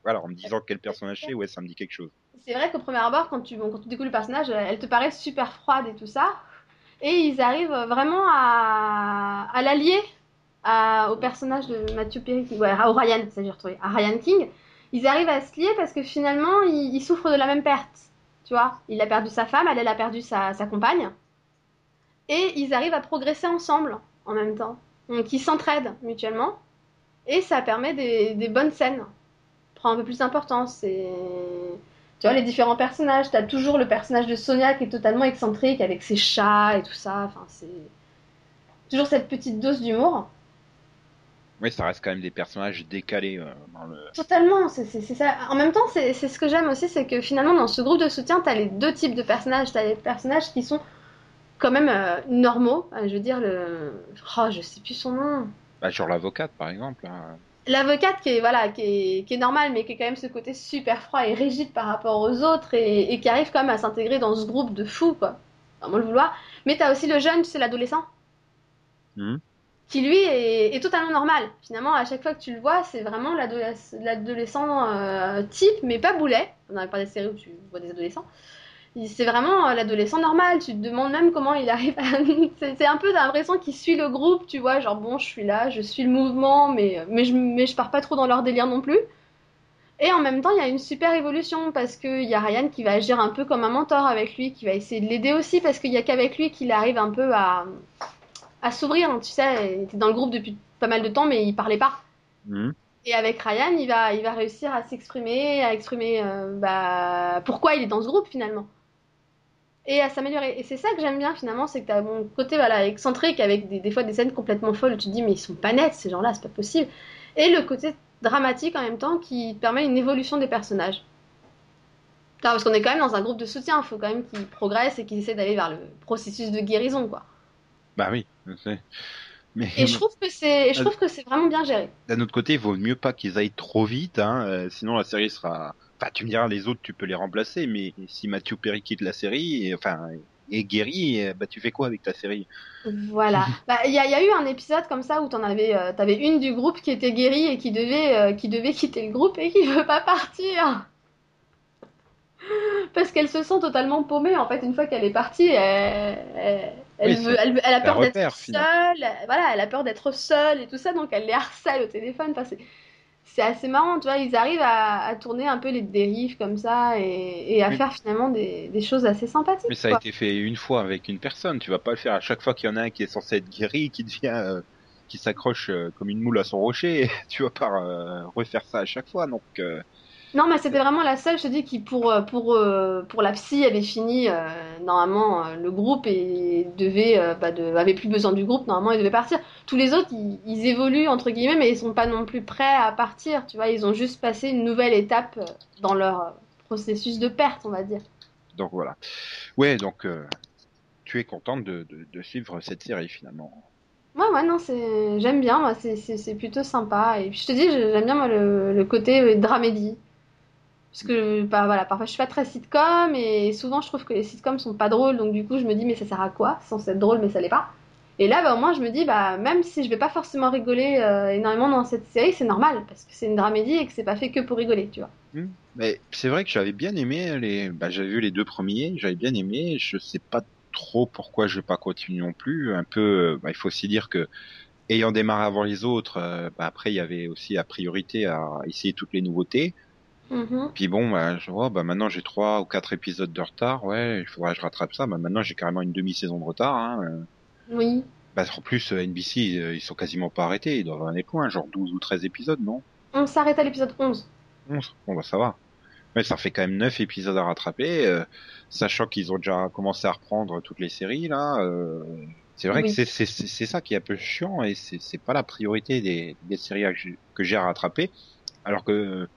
voilà, en me disant quel personnage c'est, ouais, ça me dit quelque chose. C'est vrai qu'au premier abord, quand tu, bon, quand tu découvres le personnage, elle te paraît super froide et tout ça et ils arrivent vraiment à, à l'allier au personnage de Matthew Perry, ouais, au Ryan, ça j'ai retrouvé, à Ryan King. Ils arrivent à se lier parce que finalement, ils, souffrent de la même perte. Tu vois, il a perdu sa femme, elle, elle a perdu sa, sa compagne. Et ils arrivent à progresser ensemble en même temps. Donc ils s'entraident mutuellement. Et ça permet des, des bonnes scènes. Prend un peu plus d'importance. Et tu vois, les différents personnages. T'as toujours le personnage de Sonia qui est totalement excentrique avec ses chats et tout ça. Enfin, c'est toujours cette petite dose d'humour. Oui, ça reste quand même des personnages décalés euh, dans le. Totalement, c'est ça. En même temps, c'est ce que j'aime aussi, c'est que finalement, dans ce groupe de soutien, t'as les deux types de personnages. T'as les personnages qui sont quand même euh, normaux. Euh, je veux dire, le. Oh, je sais plus son nom. Bah, genre l'avocate, par exemple. Hein l'avocate qui est voilà qui est, qui est normale mais qui est quand même ce côté super froid et rigide par rapport aux autres et, qui arrive quand même à s'intégrer dans ce groupe de fous quoi vraiment le vouloir mais t'as aussi le jeune c'est l'adolescent mmh. qui lui est, est totalement normal. Finalement, à chaque fois que tu le vois, c'est vraiment l'adoles- l'adolescent euh, type, mais pas boulet. On n'avait pas des séries où tu vois des adolescents. C'est vraiment euh, l'adolescent normal. Tu te demandes même comment il arrive à... <laughs> c'est un peu, t'as l'impression qu'il suit le groupe, tu vois. Genre, bon, je suis là, je suis le mouvement, mais, mais, je, mais je pars pas trop dans leur délire non plus. Et en même temps, il y a une super évolution parce qu'il y a Ryan qui va agir un peu comme un mentor avec lui, qui va essayer de l'aider aussi parce qu'il y a qu'avec lui qu'il arrive un peu à, à s'ouvrir. Tu sais, il était dans le groupe depuis pas mal de temps, mais il parlait pas. Mhm. Et avec Ryan, il va, il va réussir à s'exprimer, à exprimer euh, bah, pourquoi il est dans ce groupe finalement. Et à s'améliorer. Et c'est ça que j'aime bien finalement, c'est que tu as mon côté voilà, excentrique avec des, des fois des scènes complètement folles où tu te dis mais ils sont pas nets ces gens-là, c'est pas possible. Et le côté dramatique en même temps qui permet une évolution des personnages. Parce qu'on est quand même dans un groupe de soutien, il faut quand même qu'ils progressent et qu'ils essaient d'aller vers le processus de guérison quoi. Bah oui, je sais. Mais Et je trouve que c'est, je trouve que c'est vraiment bien géré. d'un autre côté, il vaut mieux pas qu'ils aillent trop vite, hein, euh, sinon la série sera. Enfin, tu me diras, les autres, tu peux les remplacer, mais si Matthew Perry quitte la série, et, enfin, est guéri, bah tu fais quoi avec ta série? Voilà. <laughs> Bah, Il y, a, il y a eu un épisode comme ça où t'en avais, euh, une du groupe qui était guérie et qui devait, euh, qui devait quitter le groupe et qui veut pas partir. Parce qu'elle se sent totalement paumée en fait une fois qu'elle est partie. Elle, elle, elle Oui, veut- c'est- elle, elle a peur d'être seule. Voilà, elle a peur d'être seule et tout ça, donc elle les harcèle au téléphone. Enfin, c'est, assez marrant, tu vois. Ils arrivent à, à tourner un peu les dérives comme ça et, et à Oui. faire finalement des, des choses assez sympathiques. Mais ça a été fait une fois avec une personne, tu vas pas le faire à chaque fois qu'il y en a un qui est censé être guéri, qui devient. euh, qui s'accroche euh, comme une moule à son rocher, <laughs> tu vas pas euh, refaire ça à chaque fois, donc. Non, mais c'était vraiment la seule, je te dis, qui pour, euh, pour, euh, pour la psy avait fini euh, normalement le groupe et devait, euh, bah, de, avait plus besoin du groupe, normalement il devait partir. Tous les autres, ils, ils évoluent entre guillemets, mais ils sont pas non plus prêts à partir, tu vois, ils ont juste passé une nouvelle étape dans leur processus de perte, on va dire. Donc voilà. Ouais, donc euh, tu es contente de, de, de suivre cette série finalement. Ouais, ouais, non, c'est, j'aime bien, moi, c'est, plutôt sympa. Et puis je te dis, j'aime bien moi le, le côté dramédie. Parce que bah, voilà, parfois je suis pas très sitcom et souvent je trouve que les sitcoms sont pas drôles, donc du coup je me dis mais ça sert à quoi? C'est censé être drôle mais ça l'est pas. Et là, bah, au moins je me dis, bah, même si je vais pas forcément rigoler euh, énormément dans cette série, c'est normal, parce que c'est une dramédie et que c'est pas fait que pour rigoler, tu vois. Mais c'est vrai que j'avais bien aimé les. Bah, j'avais vu les deux premiers, j'avais bien aimé. Je sais pas trop pourquoi je vais pas continuer non plus. Un peu, euh, bah, il faut aussi dire que ayant démarré avant les autres, euh, bah, après il y avait aussi la priorité à essayer toutes les nouveautés. Mhm. Puis bon, bah, je vois, bah maintenant j'ai trois ou quatre épisodes de retard. Ouais, il faudrait que je rattrape ça. Bah maintenant j'ai carrément une demi-saison de retard. Hein. euh. Oui. Bah, en plus, euh, NBC, euh, ils sont quasiment pas arrêtés. Ils doivent avoir des points, genre 12 ou 13 épisodes, non? On s'arrête à l'épisode 11. 11. Bon, bah ça va. Mais ça fait quand même 9 épisodes à rattraper, euh, sachant qu'ils ont déjà commencé à reprendre toutes les séries, là. euh, c'est vrai Oui. que c'est ça qui est un peu chiant et c'est pas la priorité des, des séries à- que j'ai- que j'ai à rattraper. Alors que,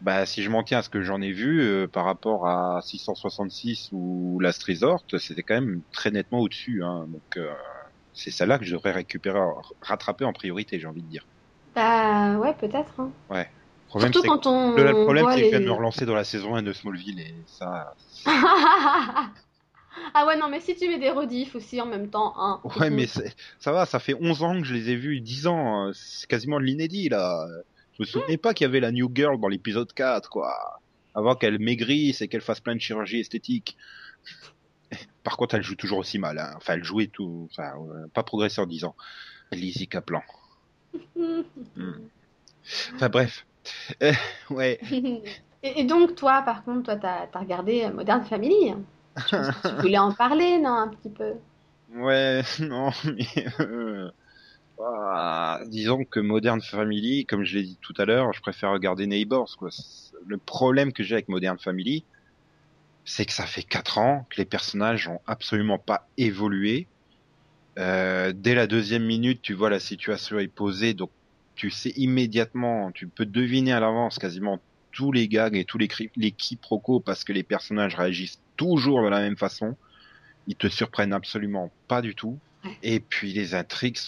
bah, si je m'en tiens à ce que j'en ai vu euh, par rapport à 666 ou Last Resort, c'était quand même très nettement au-dessus. Hein, donc, euh, c'est celle-là que je devrais récupérer, rattraper en priorité, j'ai envie de dire. Bah, ouais, peut-être. hein. Le problème, Surtout quand on. que- le problème, c'est que je viens les- de me relancer dans la saison 1 de Smallville et ça. <laughs> ah ouais, non, mais si tu mets des rediffs aussi en même temps, hein. Ouais, mais ça va, ça fait 11 ans que je les ai vus, 10 ans, euh, c'est quasiment de l'inédit là. Je me souvenais pas qu'il y avait la New Girl dans l'épisode 4, quoi. Avant qu'elle maigrisse et qu'elle fasse plein de chirurgie esthétique. <laughs> Par contre, elle joue toujours aussi mal. Hein. Enfin, elle jouait tout. Enfin, euh, pas progressé en 10 ans. Lizzie Kaplan. <laughs> Enfin, bref. Euh, ouais. <laughs> Et, et donc, toi, par contre, toi, t'as as regardé Modern Family. tu voulais en parler, non, un petit peu? Ouais, non, mais euh, ah, disons que Modern Family, comme je l'ai dit tout à l'heure, je préfère regarder Neighbors. Quoi. Le problème que j'ai avec Modern Family, c'est que ça fait quatre ans que les personnages ont absolument pas évolué. Euh, dès la deuxième minute, tu vois la situation est posée, donc tu sais immédiatement, tu peux deviner à l'avance quasiment tous les gags et tous les, les quiproquos parce que les personnages réagissent toujours de la même façon. Ils te surprennent absolument pas du tout. Et puis les intrigues,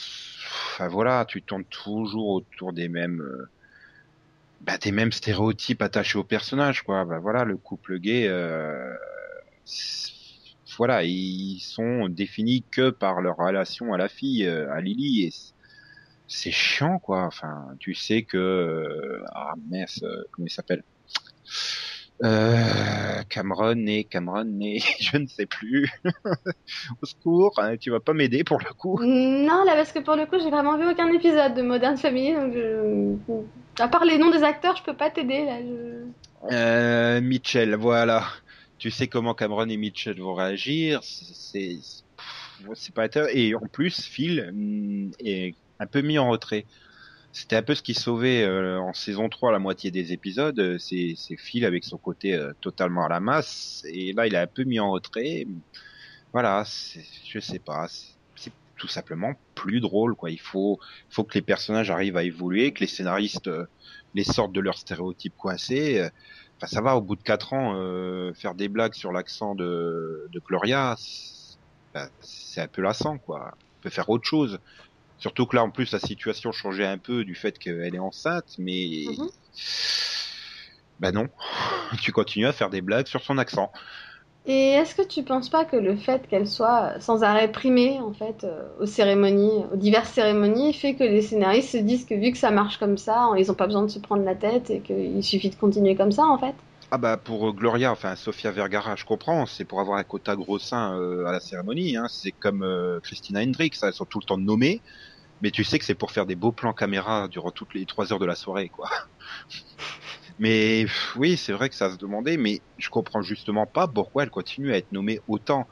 enfin voilà, tu tournes toujours autour des mêmes, euh, bah, des mêmes stéréotypes attachés aux personnages, quoi. Bah voilà, le couple gay, euh, voilà, ils sont définis que par leur relation à la fille, euh, à Lily, et c'est chiant quoi. Enfin, tu sais que ah mince, comment il s'appelle? Euh, Cameron et Cameron et <laughs> je ne sais plus. <laughs> Au secours, hein, tu vas pas m'aider pour le coup. Non, là, parce que pour le coup, j'ai vraiment vu aucun épisode de Modern Family, donc je... à part les noms des acteurs, je peux pas t'aider là. Je... Euh, Mitchell, voilà. Tu sais comment Cameron et Mitchell vont réagir. C'est c'est pas. Et en plus, Phil mm, est un peu mis en retrait. C'était un peu ce qui sauvait euh, en saison 3 la moitié des épisodes. euh, C'est Phil avec son côté euh, totalement à la masse. Et là, il est un peu mis en retrait. Voilà, je sais pas. c'est- tout simplement plus drôle, quoi. Il faut, faut que les personnages arrivent à évoluer, que les scénaristes les sortent de leurs stéréotypes coincés. Enfin, ça va, au bout de quatre ans, faire des blagues sur l'accent de, de Gloria, c'est ben, c'est un peu lassant, quoi. On peut faire autre chose. Surtout que là, en plus, la situation changeait un peu du fait qu'elle est enceinte, mais Mhm. ben non, <laughs> tu continues à faire des blagues sur son accent. Et est-ce que tu penses pas que le fait qu'elle soit sans arrêt primée en fait euh, aux cérémonies, aux diverses cérémonies, fait que les scénaristes se disent que vu que ça marche comme ça, ils ont pas besoin de se prendre la tête et qu'il suffit de continuer comme ça en fait? Ah bah pour Gloria, enfin Sofia Vergara, je comprends, c'est pour avoir un quota gros sein euh, à la cérémonie. Hein. C'est comme euh, Christina Hendricks, elles sont tout le temps nommées, mais tu sais que c'est pour faire des beaux plans caméra durant toutes les trois heures de la soirée, quoi. <laughs> mais oui, c'est vrai que ça se demandait, mais je comprends justement pas pourquoi elle continue à être nommée autant.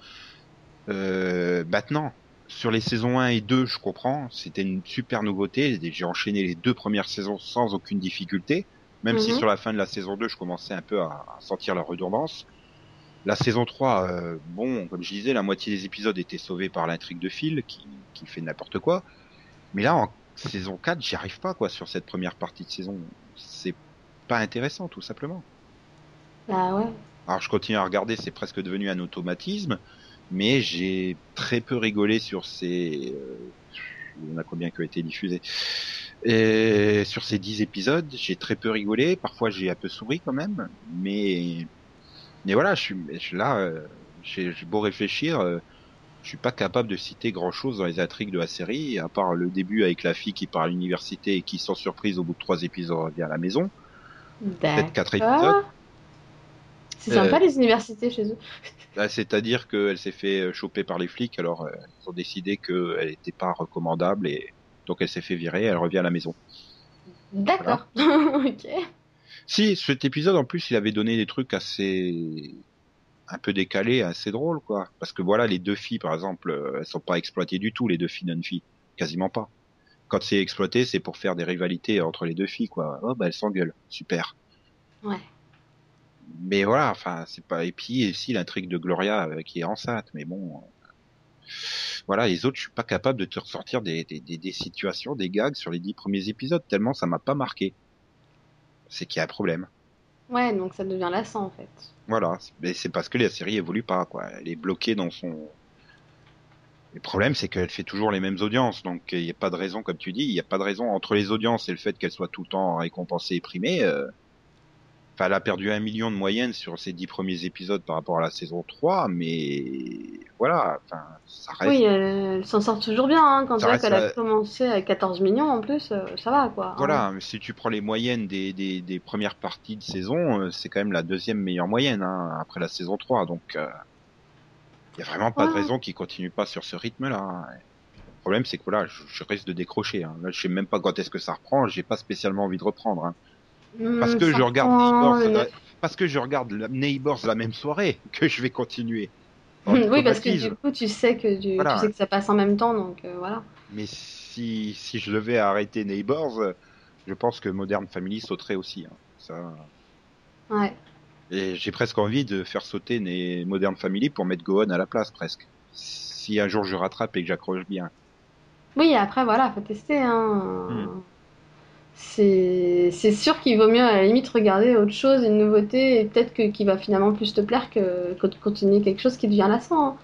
Euh, maintenant, sur les saisons 1 et 2, je comprends, c'était une super nouveauté. J'ai enchaîné les deux premières saisons sans aucune difficulté. Même si Mhm. sur la fin de la saison 2, je commençais un peu à, à sentir la redondance. La saison 3, euh, bon, comme je disais, la moitié des épisodes étaient sauvés par l'intrigue de Phil, qui, qui fait n'importe quoi. Mais là, en saison 4, j'y arrive pas, quoi, sur cette première partie de saison. C'est pas intéressant, tout simplement. Bah ouais. Alors, je continue à regarder, c'est presque devenu un automatisme, mais j'ai très peu rigolé sur ces... euh, il y en a combien qui ont été diffusés et sur ces 10 épisodes, j'ai très peu rigolé. Parfois, j'ai un peu souri quand même. Mais, mais voilà, je suis, je suis là, euh, j'ai beau réfléchir, euh, je suis pas capable de citer grand chose dans les intrigues de la série, à part le début avec la fille qui part à l'université et qui, sans surprise, au bout de trois épisodes, revient à la maison. Peut-être quatre épisodes. C'est sympa Euh, les universités chez eux. Bah, C'est-à-dire qu'elle s'est fait choper par les flics, alors euh, ils ont décidé qu'elle n'était pas recommandable et donc elle s'est fait virer, elle revient à la maison. D'accord. <laughs> ok. Si, cet épisode en plus, il avait donné des trucs assez un peu décalés, assez drôles quoi. Parce que voilà, les deux filles par exemple, euh, elles sont pas exploitées du tout, les deux filles non-filles, quasiment pas. Quand c'est exploité, c'est pour faire des rivalités entre les deux filles quoi. Oh bah elles s'engueulent, super. Ouais. Mais voilà, enfin c'est pas. Et puis ici l'intrigue de Gloria euh, qui est enceinte, mais bon. Euh, Voilà, les autres, je suis pas capable de te ressortir des, des, des, des situations, des gags sur les dix premiers épisodes, tellement ça m'a pas marqué. C'est qu'il y a un problème. Ouais, donc ça devient lassant en fait. Voilà, mais c'est parce que la série évolue pas, quoi. Elle est bloquée dans son. Le problème, c'est qu'elle fait toujours les mêmes audiences, donc il n'y a pas de raison, comme tu dis, il n'y a pas de raison entre les audiences et le fait qu'elle soit tout le temps récompensée et primée. euh, Enfin, elle a perdu un million de moyenne sur ses dix premiers épisodes par rapport à la saison 3, mais voilà, enfin, ça reste. Oui, elle, elle s'en sort toujours bien. Hein. Quand Ça tu vois reste, qu'elle a euh, commencé avec 14 millions en plus, euh, ça va quoi. Voilà, mais si tu prends les moyennes des, des, des premières parties de saison, euh, c'est quand même la deuxième meilleure moyenne hein, après la saison 3. Donc, il y a vraiment pas de raison qu'ils continuent pas sur ce rythme-là. hein. Le problème, c'est que voilà, je, je risque de décrocher. Hein. Là, je sais même pas quand est-ce que ça reprend. J'ai pas spécialement envie de reprendre. Hein. Hmm, Parce que ça je regarde Neighbors, euh, parce que je regarde la- Neighbors la même soirée que je vais continuer. <laughs> Dans oui, parce que du coup, tu sais que tu, Voilà. tu sais que ça passe en même temps, donc euh, voilà. Mais si, si je devais arrêter Neighbors, euh, je pense que Modern Family sauterait aussi. Hein. Ça, Ouais. Et j'ai presque envie de faire sauter les Modern Family pour mettre Gohan à la place, presque. Si un jour je rattrape et que j'accroche bien. Oui, après voilà, faut tester. Hein. Hmm. C'est sûr qu'il vaut mieux à la limite regarder autre chose, une nouveauté, et peut-être qui va finalement plus te plaire que, que de continuer quelque chose qui devient lassant. hein.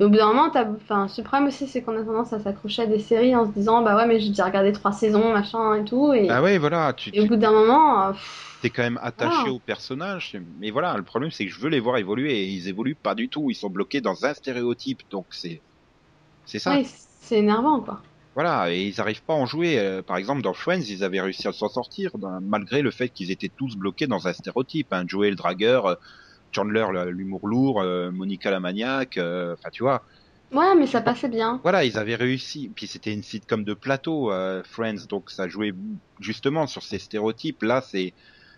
Et au bout d'un moment, enfin, ce problème aussi, c'est qu'on a tendance à s'accrocher à des séries en se disant, bah ouais, mais j'ai déjà regardé trois saisons, machin et tout, et, Ah ouais, voilà, tu et au bout d'un moment, euh, pff, es quand même attaché Voilà. aux personnages. Mais voilà, le problème c'est que je veux les voir évoluer et ils évoluent pas du tout. Ils sont bloqués dans un stéréotype, donc c'est c'est ça. ouais, c'est énervant quoi. Voilà, et ils arrivent pas à en jouer. Euh, par exemple, dans Friends, ils avaient réussi à s'en sortir, malgré le fait qu'ils étaient tous bloqués dans un stéréotype. Hein. Joey le dragueur, euh, Chandler l'humour lourd, euh, Monica la maniaque, enfin tu vois. Ouais, mais ça passait bien. Voilà, ils avaient réussi. Puis c'était une sitcom de plateau, Friends, donc ça jouait justement sur ces stéréotypes. Là, c'est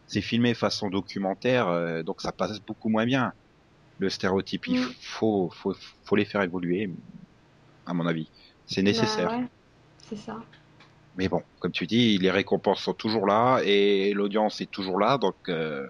c'est filmé façon documentaire, donc ça passe beaucoup moins bien. Le stéréotype, il mm. faut, faut, faut les faire évoluer, à mon avis. C'est nécessaire. Bah c'est ça. Mais bon, comme tu dis, les récompenses sont toujours là et l'audience est toujours là, donc euh,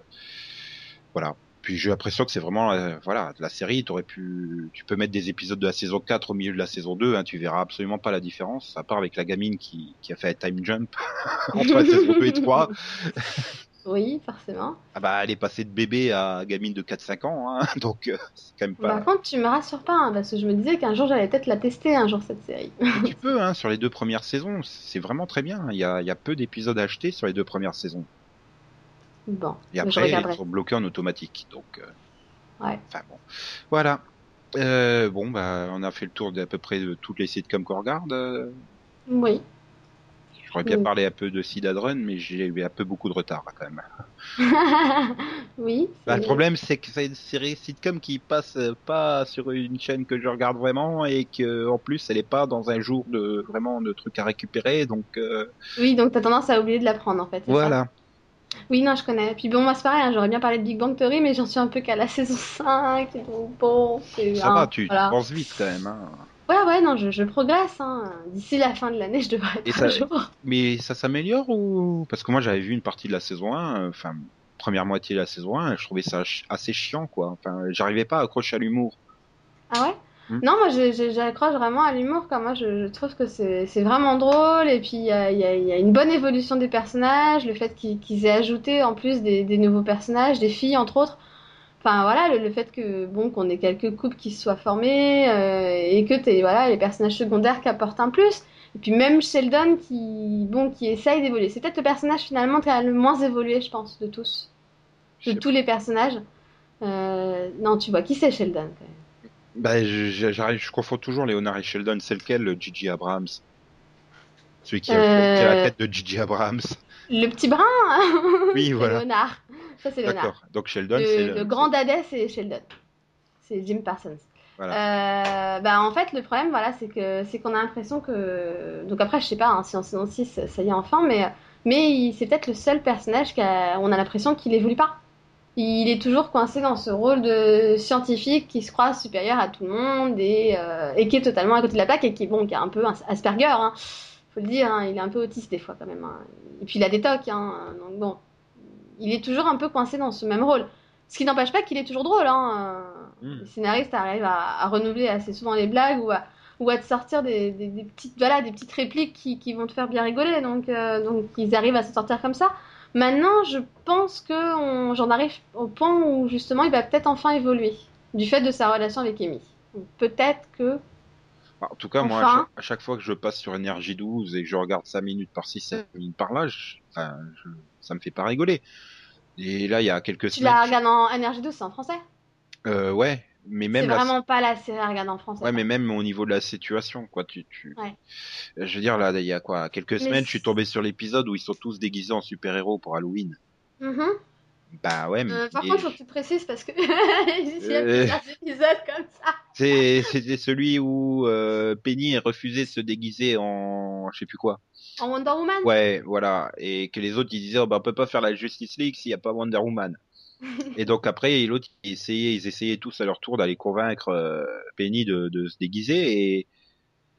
voilà. Puis j'ai l'impression que c'est vraiment euh, voilà la série. T'aurais pu, tu peux mettre des épisodes de la saison 4 au milieu de la saison 2, hein, tu verras absolument pas la différence, à part avec la gamine qui, qui a fait un time jump <laughs> entre la saison 2 et 3. <laughs> Oui, forcément. Ah bah, elle est passée de bébé à gamine de 4-5 ans, hein, <laughs> donc euh, c'est quand même pas. Par contre, tu me rassures pas, hein, parce que je me disais qu'un jour j'allais peut-être la tester un jour cette série. tu peux, hein, sur les deux premières saisons, c'est vraiment très bien. Il y a, il y a peu d'épisodes à acheter sur les deux premières saisons. Bon. Et après, ils sont bloqués en automatique, donc. Euh... Ouais. Enfin bon, voilà. Euh, bon, bah, on a fait le tour d'à peu près de toutes les sites comme qu'on regarde. Oui. J'aurais bien parlé un peu de Sid mais j'ai eu un peu beaucoup de retard quand même. <laughs> oui. Bah, le problème, c'est que c'est une série sitcom qui passe pas sur une chaîne que je regarde vraiment et que en plus, elle est pas dans un jour de vraiment de trucs à récupérer, donc. Euh, oui, donc t'as tendance à oublier de la prendre en fait. Voilà. oui, non, je connais. Puis bon, moi c'est pareil, hein, j'aurais bien parlé de Big Bang Theory, mais j'en suis un peu qu'à la <laughs> saison 5, donc bon. Ça va, tu, penses vite quand même. Hein. Ouais, ouais, non, je, je progresse. Hein. D'ici la fin de l'année, je devrais être à jour. <laughs> Mais ça s'améliore ou? Parce que moi, j'avais vu une partie de la saison 1, euh, enfin, première moitié de la saison 1, et je trouvais ça assez chiant, quoi. Enfin, j'arrivais pas à accrocher à l'humour. Ah ouais? Hmm. Non, moi, j'accroche vraiment à l'humour, Moi, je, je, trouve que c'est vraiment drôle, et puis il y a, y, y a, une bonne évolution des personnages, le fait qu'ils aient ajouté en plus des, des nouveaux personnages, des filles, entre autres. Enfin voilà, le, fait que bon qu'on ait quelques couples qui se soient formés euh, et que t'es voilà les personnages secondaires qui apportent un plus. Et puis même Sheldon qui bon qui essaye d'évoluer. C'est peut-être le personnage finalement qui a le moins évolué, je pense, de tous, de tous les personnages. Euh, non, tu vois qui c'est Sheldon quand même? Bah, j'arrive, je confonds toujours Léonard et Sheldon. C'est lequel, le Gigi Abrams? Celui qui a, qui a, la euh, tête de Gigi Abrams. Le petit brun. Oui, voilà. Léonard. Ça, c'est D'accord. Donc Sheldon, c'est le, grand dadais, c'est Sheldon. C'est Jim Parsons. Voilà. Euh, bah, en fait, le problème, voilà, c'est que c'est qu'on a l'impression que. Donc après, je sais pas hein, si en saison 6, ça y est enfin, mais, mais c'est peut-être le seul personnage qu'on a, on a l'impression qu'il évolue pas. Il est toujours coincé dans ce rôle de scientifique qui se croit supérieur à tout le monde et, euh, et qui est totalement à côté de la plaque et qui, bon, qui est un peu Asperger, hein, faut le dire, hein, il est un peu autiste des fois quand même. Hein. Et puis il a des tocs, hein, donc bon, il est toujours un peu coincé dans ce même rôle. Ce qui n'empêche pas qu'il est toujours drôle. Hein. Mm. Les scénaristes arrivent à, renouveler assez souvent les blagues ou à, ou à te sortir des, petites, voilà, des petites répliques qui, vont te faire bien rigoler. Donc, euh, donc ils arrivent à se sortir comme ça. Maintenant, je pense que j'en arrive au point où justement il va peut-être enfin évoluer du fait de sa relation avec Amy. Peut-être que. En tout cas, moi, à chaque, fois que je passe sur Énergie 12 et que je regarde 5 minutes par-ci, 5 minutes par-là, enfin, je, ça me fait pas rigoler. Et là, il y a quelques tu semaines. Tu la regardes en Énergie 12, c'est en français? Euh, Ouais, mais même. C'est vraiment pas la série à regarder en français. Ouais, mais même au niveau de la situation, quoi. Tu, tu... Je veux dire, là, il y a quoi Quelques semaines, je suis tombé sur l'épisode où ils sont tous déguisés en super-héros pour Halloween. Mm bah ouais, mais. Euh, par contre, faut que tu précises parce que <laughs> il y a euh, plusieurs épisodes comme ça. C'était celui où euh, Penny refusé de se déguiser en je sais plus quoi. En Wonder Woman Ouais, voilà. Et que les autres ils disaient oh, bah, on peut pas faire la Justice League s'il y a pas Wonder Woman. <laughs> et donc après l'autre ils essayaient, ils essayaient tous à leur tour d'aller convaincre euh, Penny de, de, se déguiser et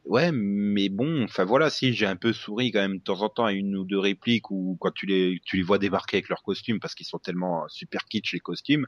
ouais mais bon enfin voilà si j'ai un peu souri quand même de temps en temps à une ou deux répliques ou quand tu les tu les vois débarquer avec leurs costumes parce qu'ils sont tellement super kitsch les costumes.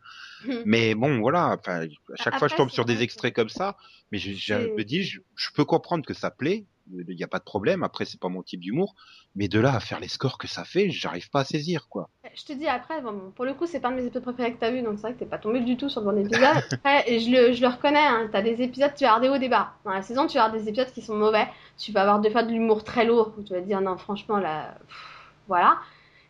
Mais bon voilà enfin à chaque fois je tombe sur des extraits comme ça mais je, je me dis je, je peux comprendre que ça plaît il n'y a pas de problème. Après, c'est pas mon type d'humour, mais de là à faire les scores que ça fait, j'arrive pas à saisir, quoi. Je te dis après, bon, pour le coup, c'est pas un de mes épisodes préférés que t'as vu, donc c'est vrai que t'es pas tombé du tout sur le bon épisode. <laughs> et je le, je le reconnais, hein, t'as des épisodes, tu vas avoir des hauts débats. Dans la saison, tu vas avoir des épisodes qui sont mauvais. Tu vas avoir des fois de l'humour très lourd, où tu vas te dire non, franchement, là, voilà.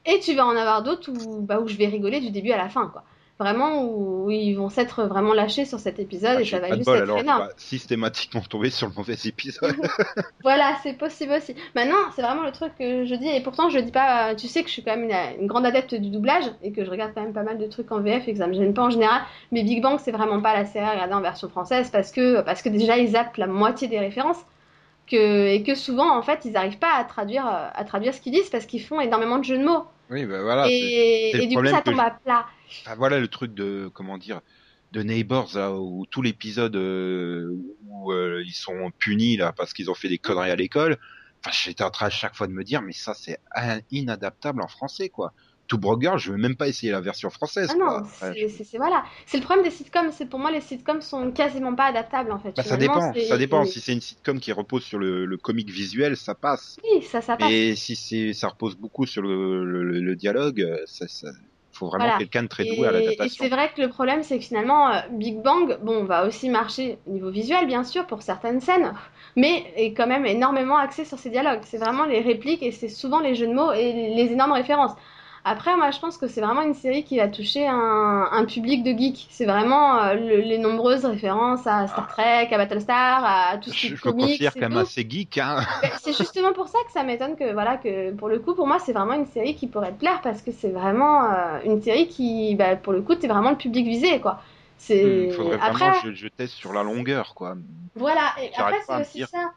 Et tu vas en avoir d'autres où, bah, où je vais rigoler du début à la fin, quoi. Vraiment où ils vont s'être vraiment lâchés sur cet épisode Ah, et ça va juste bol, être alors énorme. systématiquement tomber sur le mauvais épisode. <laughs> Voilà, c'est possible aussi. Maintenant, c'est vraiment le truc que je dis, et pourtant je dis pas, tu sais que je suis quand même une, une grande adepte du doublage, et que je regarde quand même pas mal de trucs en VF et que ça me gêne pas en général, mais Big Bang c'est vraiment pas la série à regarder en version française parce que, parce que déjà ils zappent la moitié des références, que, et que souvent en fait ils arrivent pas à traduire, euh, à traduire ce qu'ils disent parce qu'ils font énormément de jeux de mots. oui, ben voilà. et et du coup ça tombe je- à plat. Ah, voilà le truc de comment dire de Neighbors là, où tout l'épisode euh, où euh, ils sont punis là parce qu'ils ont fait des conneries à l'école. Enfin, j'étais en train à chaque fois de me dire mais ça c'est in- inadaptable en français quoi. Tout Girl, je veux même pas essayer la version française. Ah non, Enfin, c'est voilà. C'est le problème des sitcoms. C'est pour moi les sitcoms sont quasiment pas adaptables en fait. bah, ça dépend, ça dépend. Si c'est une sitcom qui repose sur le, le comique visuel, ça passe. Oui, ça, ça passe. Et si c'est, ça repose beaucoup sur le, le, le- le dialogue, euh, ça, ça, faut vraiment Voilà. quelqu'un de très doué à Et, et l'adaptation. c'est vrai que le problème, c'est que finalement, euh, Big Bang, bon, va aussi marcher au niveau visuel, bien sûr, pour certaines scènes, mais est quand même énormément axé sur ses dialogues. C'est vraiment les répliques et c'est souvent les jeux de mots et les énormes références. Après, moi, je pense que c'est vraiment une série qui va toucher un, un public de geeks. C'est vraiment euh, le- les nombreuses références à Star Trek, à Battlestar, à tout ce qui Je est me comics. et quand même assez geek, hein. <laughs> Ben, c'est justement pour ça que ça m'étonne que voilà que pour le coup pour moi c'est vraiment une série qui pourrait te plaire parce que c'est vraiment euh, une série qui bah, pour le coup t'es vraiment le public visé quoi. C'est Hmm, faudrait après vraiment que je, je teste sur la longueur, quoi. voilà et après c'est aussi ça.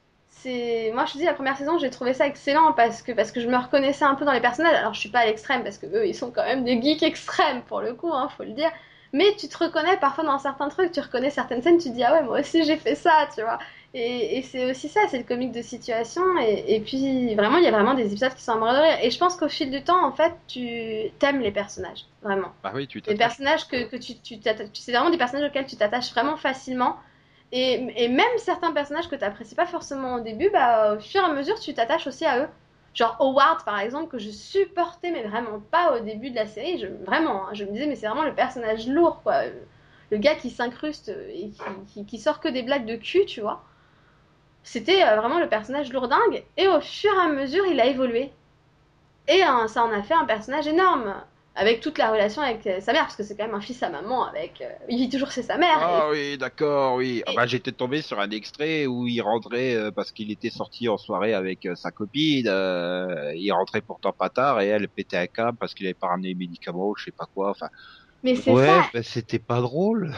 C'est moi je te dis la première saison j'ai trouvé ça excellent parce que parce que je me reconnaissais un peu dans les personnages. Alors je suis pas à l'extrême parce que eux ils sont quand même des geeks extrêmes pour le coup hein, faut le dire. Mais tu te reconnais parfois dans certains trucs, tu reconnais certaines scènes, tu te dis ah ouais moi aussi j'ai fait ça, tu vois. Et, et c'est aussi ça, c'est le comique de situation. Et, et puis vraiment il y a vraiment des épisodes qui sont à mourir de rire. Et je pense qu'au fil du temps en fait tu t'aimes les personnages, vraiment. Bah oui, tu Les t'attaches. personnages que, que tu, tu t'attaches, c'est vraiment des personnages auxquels tu t'attaches vraiment facilement. Et, même certains personnages que tu n'apprécies pas forcément au début, bah, au fur et à mesure, tu t'attaches aussi à eux. Genre Howard, par exemple, que je supportais, mais vraiment pas au début de la série. Vraiment, hein, je me disais, mais c'est vraiment le personnage lourd, quoi. Le gars qui s'incruste et qui, qui, qui sort que des blagues de cul, tu vois. C'était euh, vraiment le personnage lourdingue. Et au fur et à mesure, il a évolué. Et euh, ça en a fait un personnage énorme avec toute la relation avec euh, sa mère, parce que c'est quand même un fils à maman, avec euh, il vit toujours chez sa mère. Ah oui, d'accord, oui. Ah Et- bah, j'étais tombé sur un extrait où il rentrait euh, parce qu'il était sorti en soirée avec euh, sa copine. euh, il rentrait pourtant pas tard et elle pétait un câble parce qu'il avait pas ramené les médicaments, ou je sais pas quoi. Enfin, Mais c'est ouais, ça, bah, c'était pas drôle.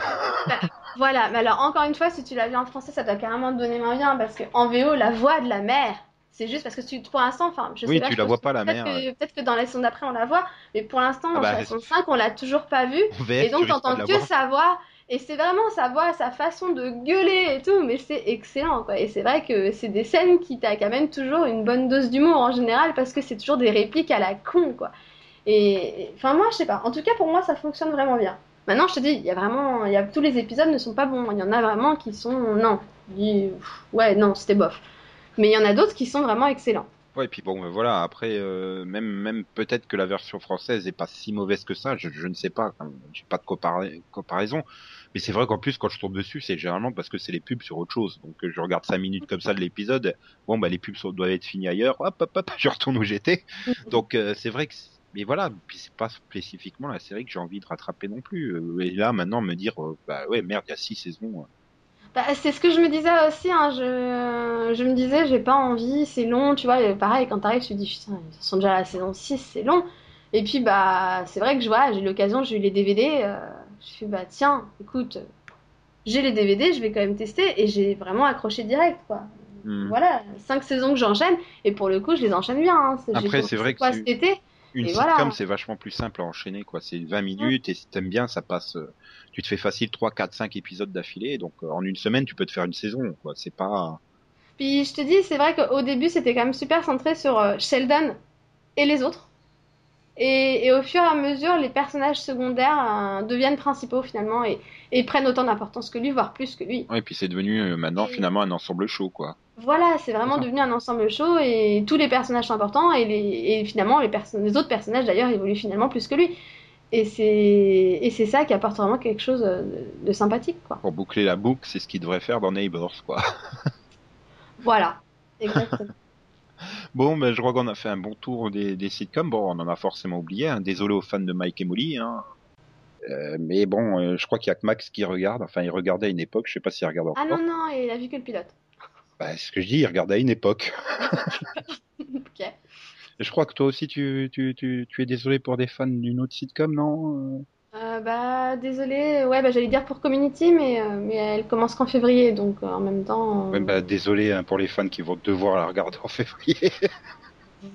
voilà. Mais alors encore une fois, si tu l'as vu en français, ça doit carrément te donner moins bien, parce que en VO, la voix de la mère, c'est juste parce que tu, pour l'instant, enfin, je sais Oui, pas, tu je la vois pas, la peut-être mère, que- Peut-être que dans la saison d'après, on la voit, mais pour l'instant, Ah dans bah, la saison 5, on l'a toujours pas vue. En Et donc tu t'entends que sa voix, et c'est vraiment sa voix, sa façon de gueuler et tout, mais c'est excellent quoi. Et c'est vrai que c'est des scènes qui t'amènent toujours une bonne dose d'humour en général parce que c'est toujours des répliques à la con quoi. Et enfin moi je sais pas. En tout cas pour moi ça fonctionne vraiment bien. Maintenant je te dis, il y a vraiment, y a tous les épisodes ne sont pas bons. Il y en a vraiment qui sont non, ouais non c'était bof. Mais il y en a d'autres qui sont vraiment excellents. Ouais, et puis bon, euh, voilà. Après, euh, même, même peut-être que la version française est pas si mauvaise que ça. Je, je ne sais pas. hein, J'ai pas de compara- comparaison. Mais c'est vrai qu'en plus, quand je tombe dessus, c'est généralement parce que c'est les pubs sur autre chose. Donc, euh, je regarde cinq minutes comme ça de l'épisode. Bon, bah, les pubs sont- doivent être finies ailleurs. Hop, hop, hop, <laughs> je retourne où j'étais. Donc, euh, c'est vrai que. Mais voilà. Puis c'est pas spécifiquement la série que j'ai envie de rattraper non plus. Et là, maintenant, me dire, euh, bah ouais, merde, il y a six saisons. Bah, c'est ce que je me disais aussi, hein, je, je me disais, j'ai pas envie, c'est long, tu vois, et pareil, quand t'arrives, tu te dis, putain, ils sont déjà à la saison 6, c'est long. Et puis, bah, c'est vrai que je vois, j'ai eu l'occasion, j'ai eu les DVD, euh, je fais, bah, tiens, écoute, j'ai les DVD, je vais quand même tester, et j'ai vraiment accroché direct, quoi. Hmm. Voilà, 5 saisons que j'enchaîne, et pour le coup, je les enchaîne bien. Hein. Après, c'est vrai que cet été, Une sitcom, voilà. c'est vachement plus simple à enchaîner, quoi. C'est 20 minutes et si t'aimes bien, ça passe. euh, Tu te fais facile 3, 4, 5 épisodes d'affilée. Donc euh, en une semaine, tu peux te faire une saison, quoi. C'est pas. Puis je te dis, c'est vrai qu'au début, c'était quand même super centré sur euh, Sheldon et les autres. Et, et au fur et à mesure, les personnages secondaires euh, deviennent principaux finalement et, et prennent autant d'importance que lui, voire plus que lui. Ouais, et puis c'est devenu euh, maintenant Et- finalement un ensemble chaud, quoi. Voilà, c'est vraiment devenu un ensemble chaud et tous les personnages sont importants et, les, et finalement les, autres personnages d'ailleurs évoluent finalement plus que lui. Et c'est et c'est ça qui apporte vraiment quelque chose de, de sympathique, quoi. Pour boucler la boucle, c'est ce qu'il devrait faire dans Neighbors, quoi. <laughs> Voilà, exactement. <laughs> Bon, ben je crois qu'on a fait un bon tour des, des sitcoms. Bon, on en a forcément oublié. Hein. Désolé aux fans de Mike et Molly. Hein. Euh, mais bon, euh, je crois qu'il y a que Max qui regarde. Enfin, il regardait à une époque. Je sais pas s'il regarde encore. Ah non, non, il a vu que le pilote. Bah, ce que je dis, il regardait à une époque. <laughs> je crois que toi aussi, tu, tu, tu, tu es désolé pour des fans d'une autre sitcom, non Euh, bah, désolé, ouais, bah, j'allais dire pour Community, mais, euh, mais elle commence qu'en février, donc euh, en même temps. euh, Ouais, bah, Désolé hein, pour les fans qui vont devoir la regarder en <laughs> février.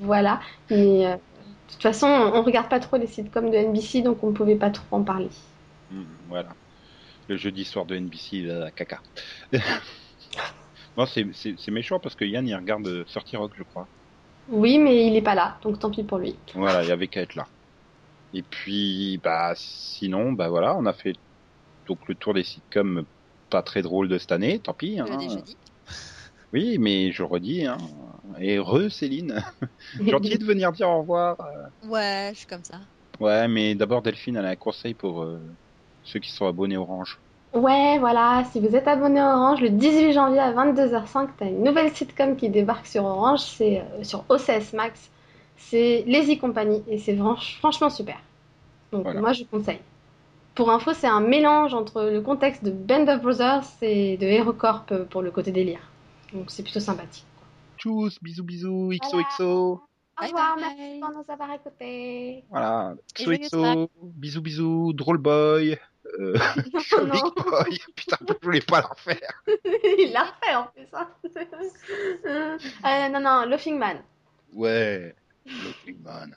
Voilà. Mais euh, de toute façon, on regarde pas trop les sitcoms de NBC, donc on pouvait pas trop en parler. Hmm, voilà. Le jeudi soir de NBC, la caca. <laughs> non, c'est méchant parce que Yann, il regarde euh, 30 Rock, je crois. Oui, mais il est pas là, donc tant pis pour lui. Voilà, il y avait qu'à être là. Et puis, bah, sinon, bah voilà, on a fait donc le tour des sitcoms pas très drôles de cette année, tant pis. hein. Euh. Oui, mais je redis, hein. Et re, Céline. <laughs> Gentil de venir dire au revoir. euh. Ouais, je suis comme ça. Ouais, mais d'abord, Delphine, elle a un conseil pour euh, ceux qui sont abonnés Orange. Ouais, voilà, si vous êtes abonné à Orange, le 18 janvier à 22h05, t'as une nouvelle sitcom qui débarque sur Orange, c'est euh, sur OCS Max. C'est Lazy Company et c'est franch- franchement super. Donc Voilà. moi je conseille. Pour info, c'est un mélange entre le contexte de Band of Brothers et de HeroCorp euh, pour le côté délire. Donc c'est plutôt sympathique. Tchuss, bisous, bisous, Voilà. XOXO. Au Bye revoir, bye. merci pour nous avoir écoutés. Voilà, XOXO, bisous, bisous, Drôle Boy, euh. <laughs> <laughs> <laughs> Putain, je voulais pas la refaire. Il l'a refait en plus. Hein. Euh, non, non, Laughing Man. Ouais, Laughing Man.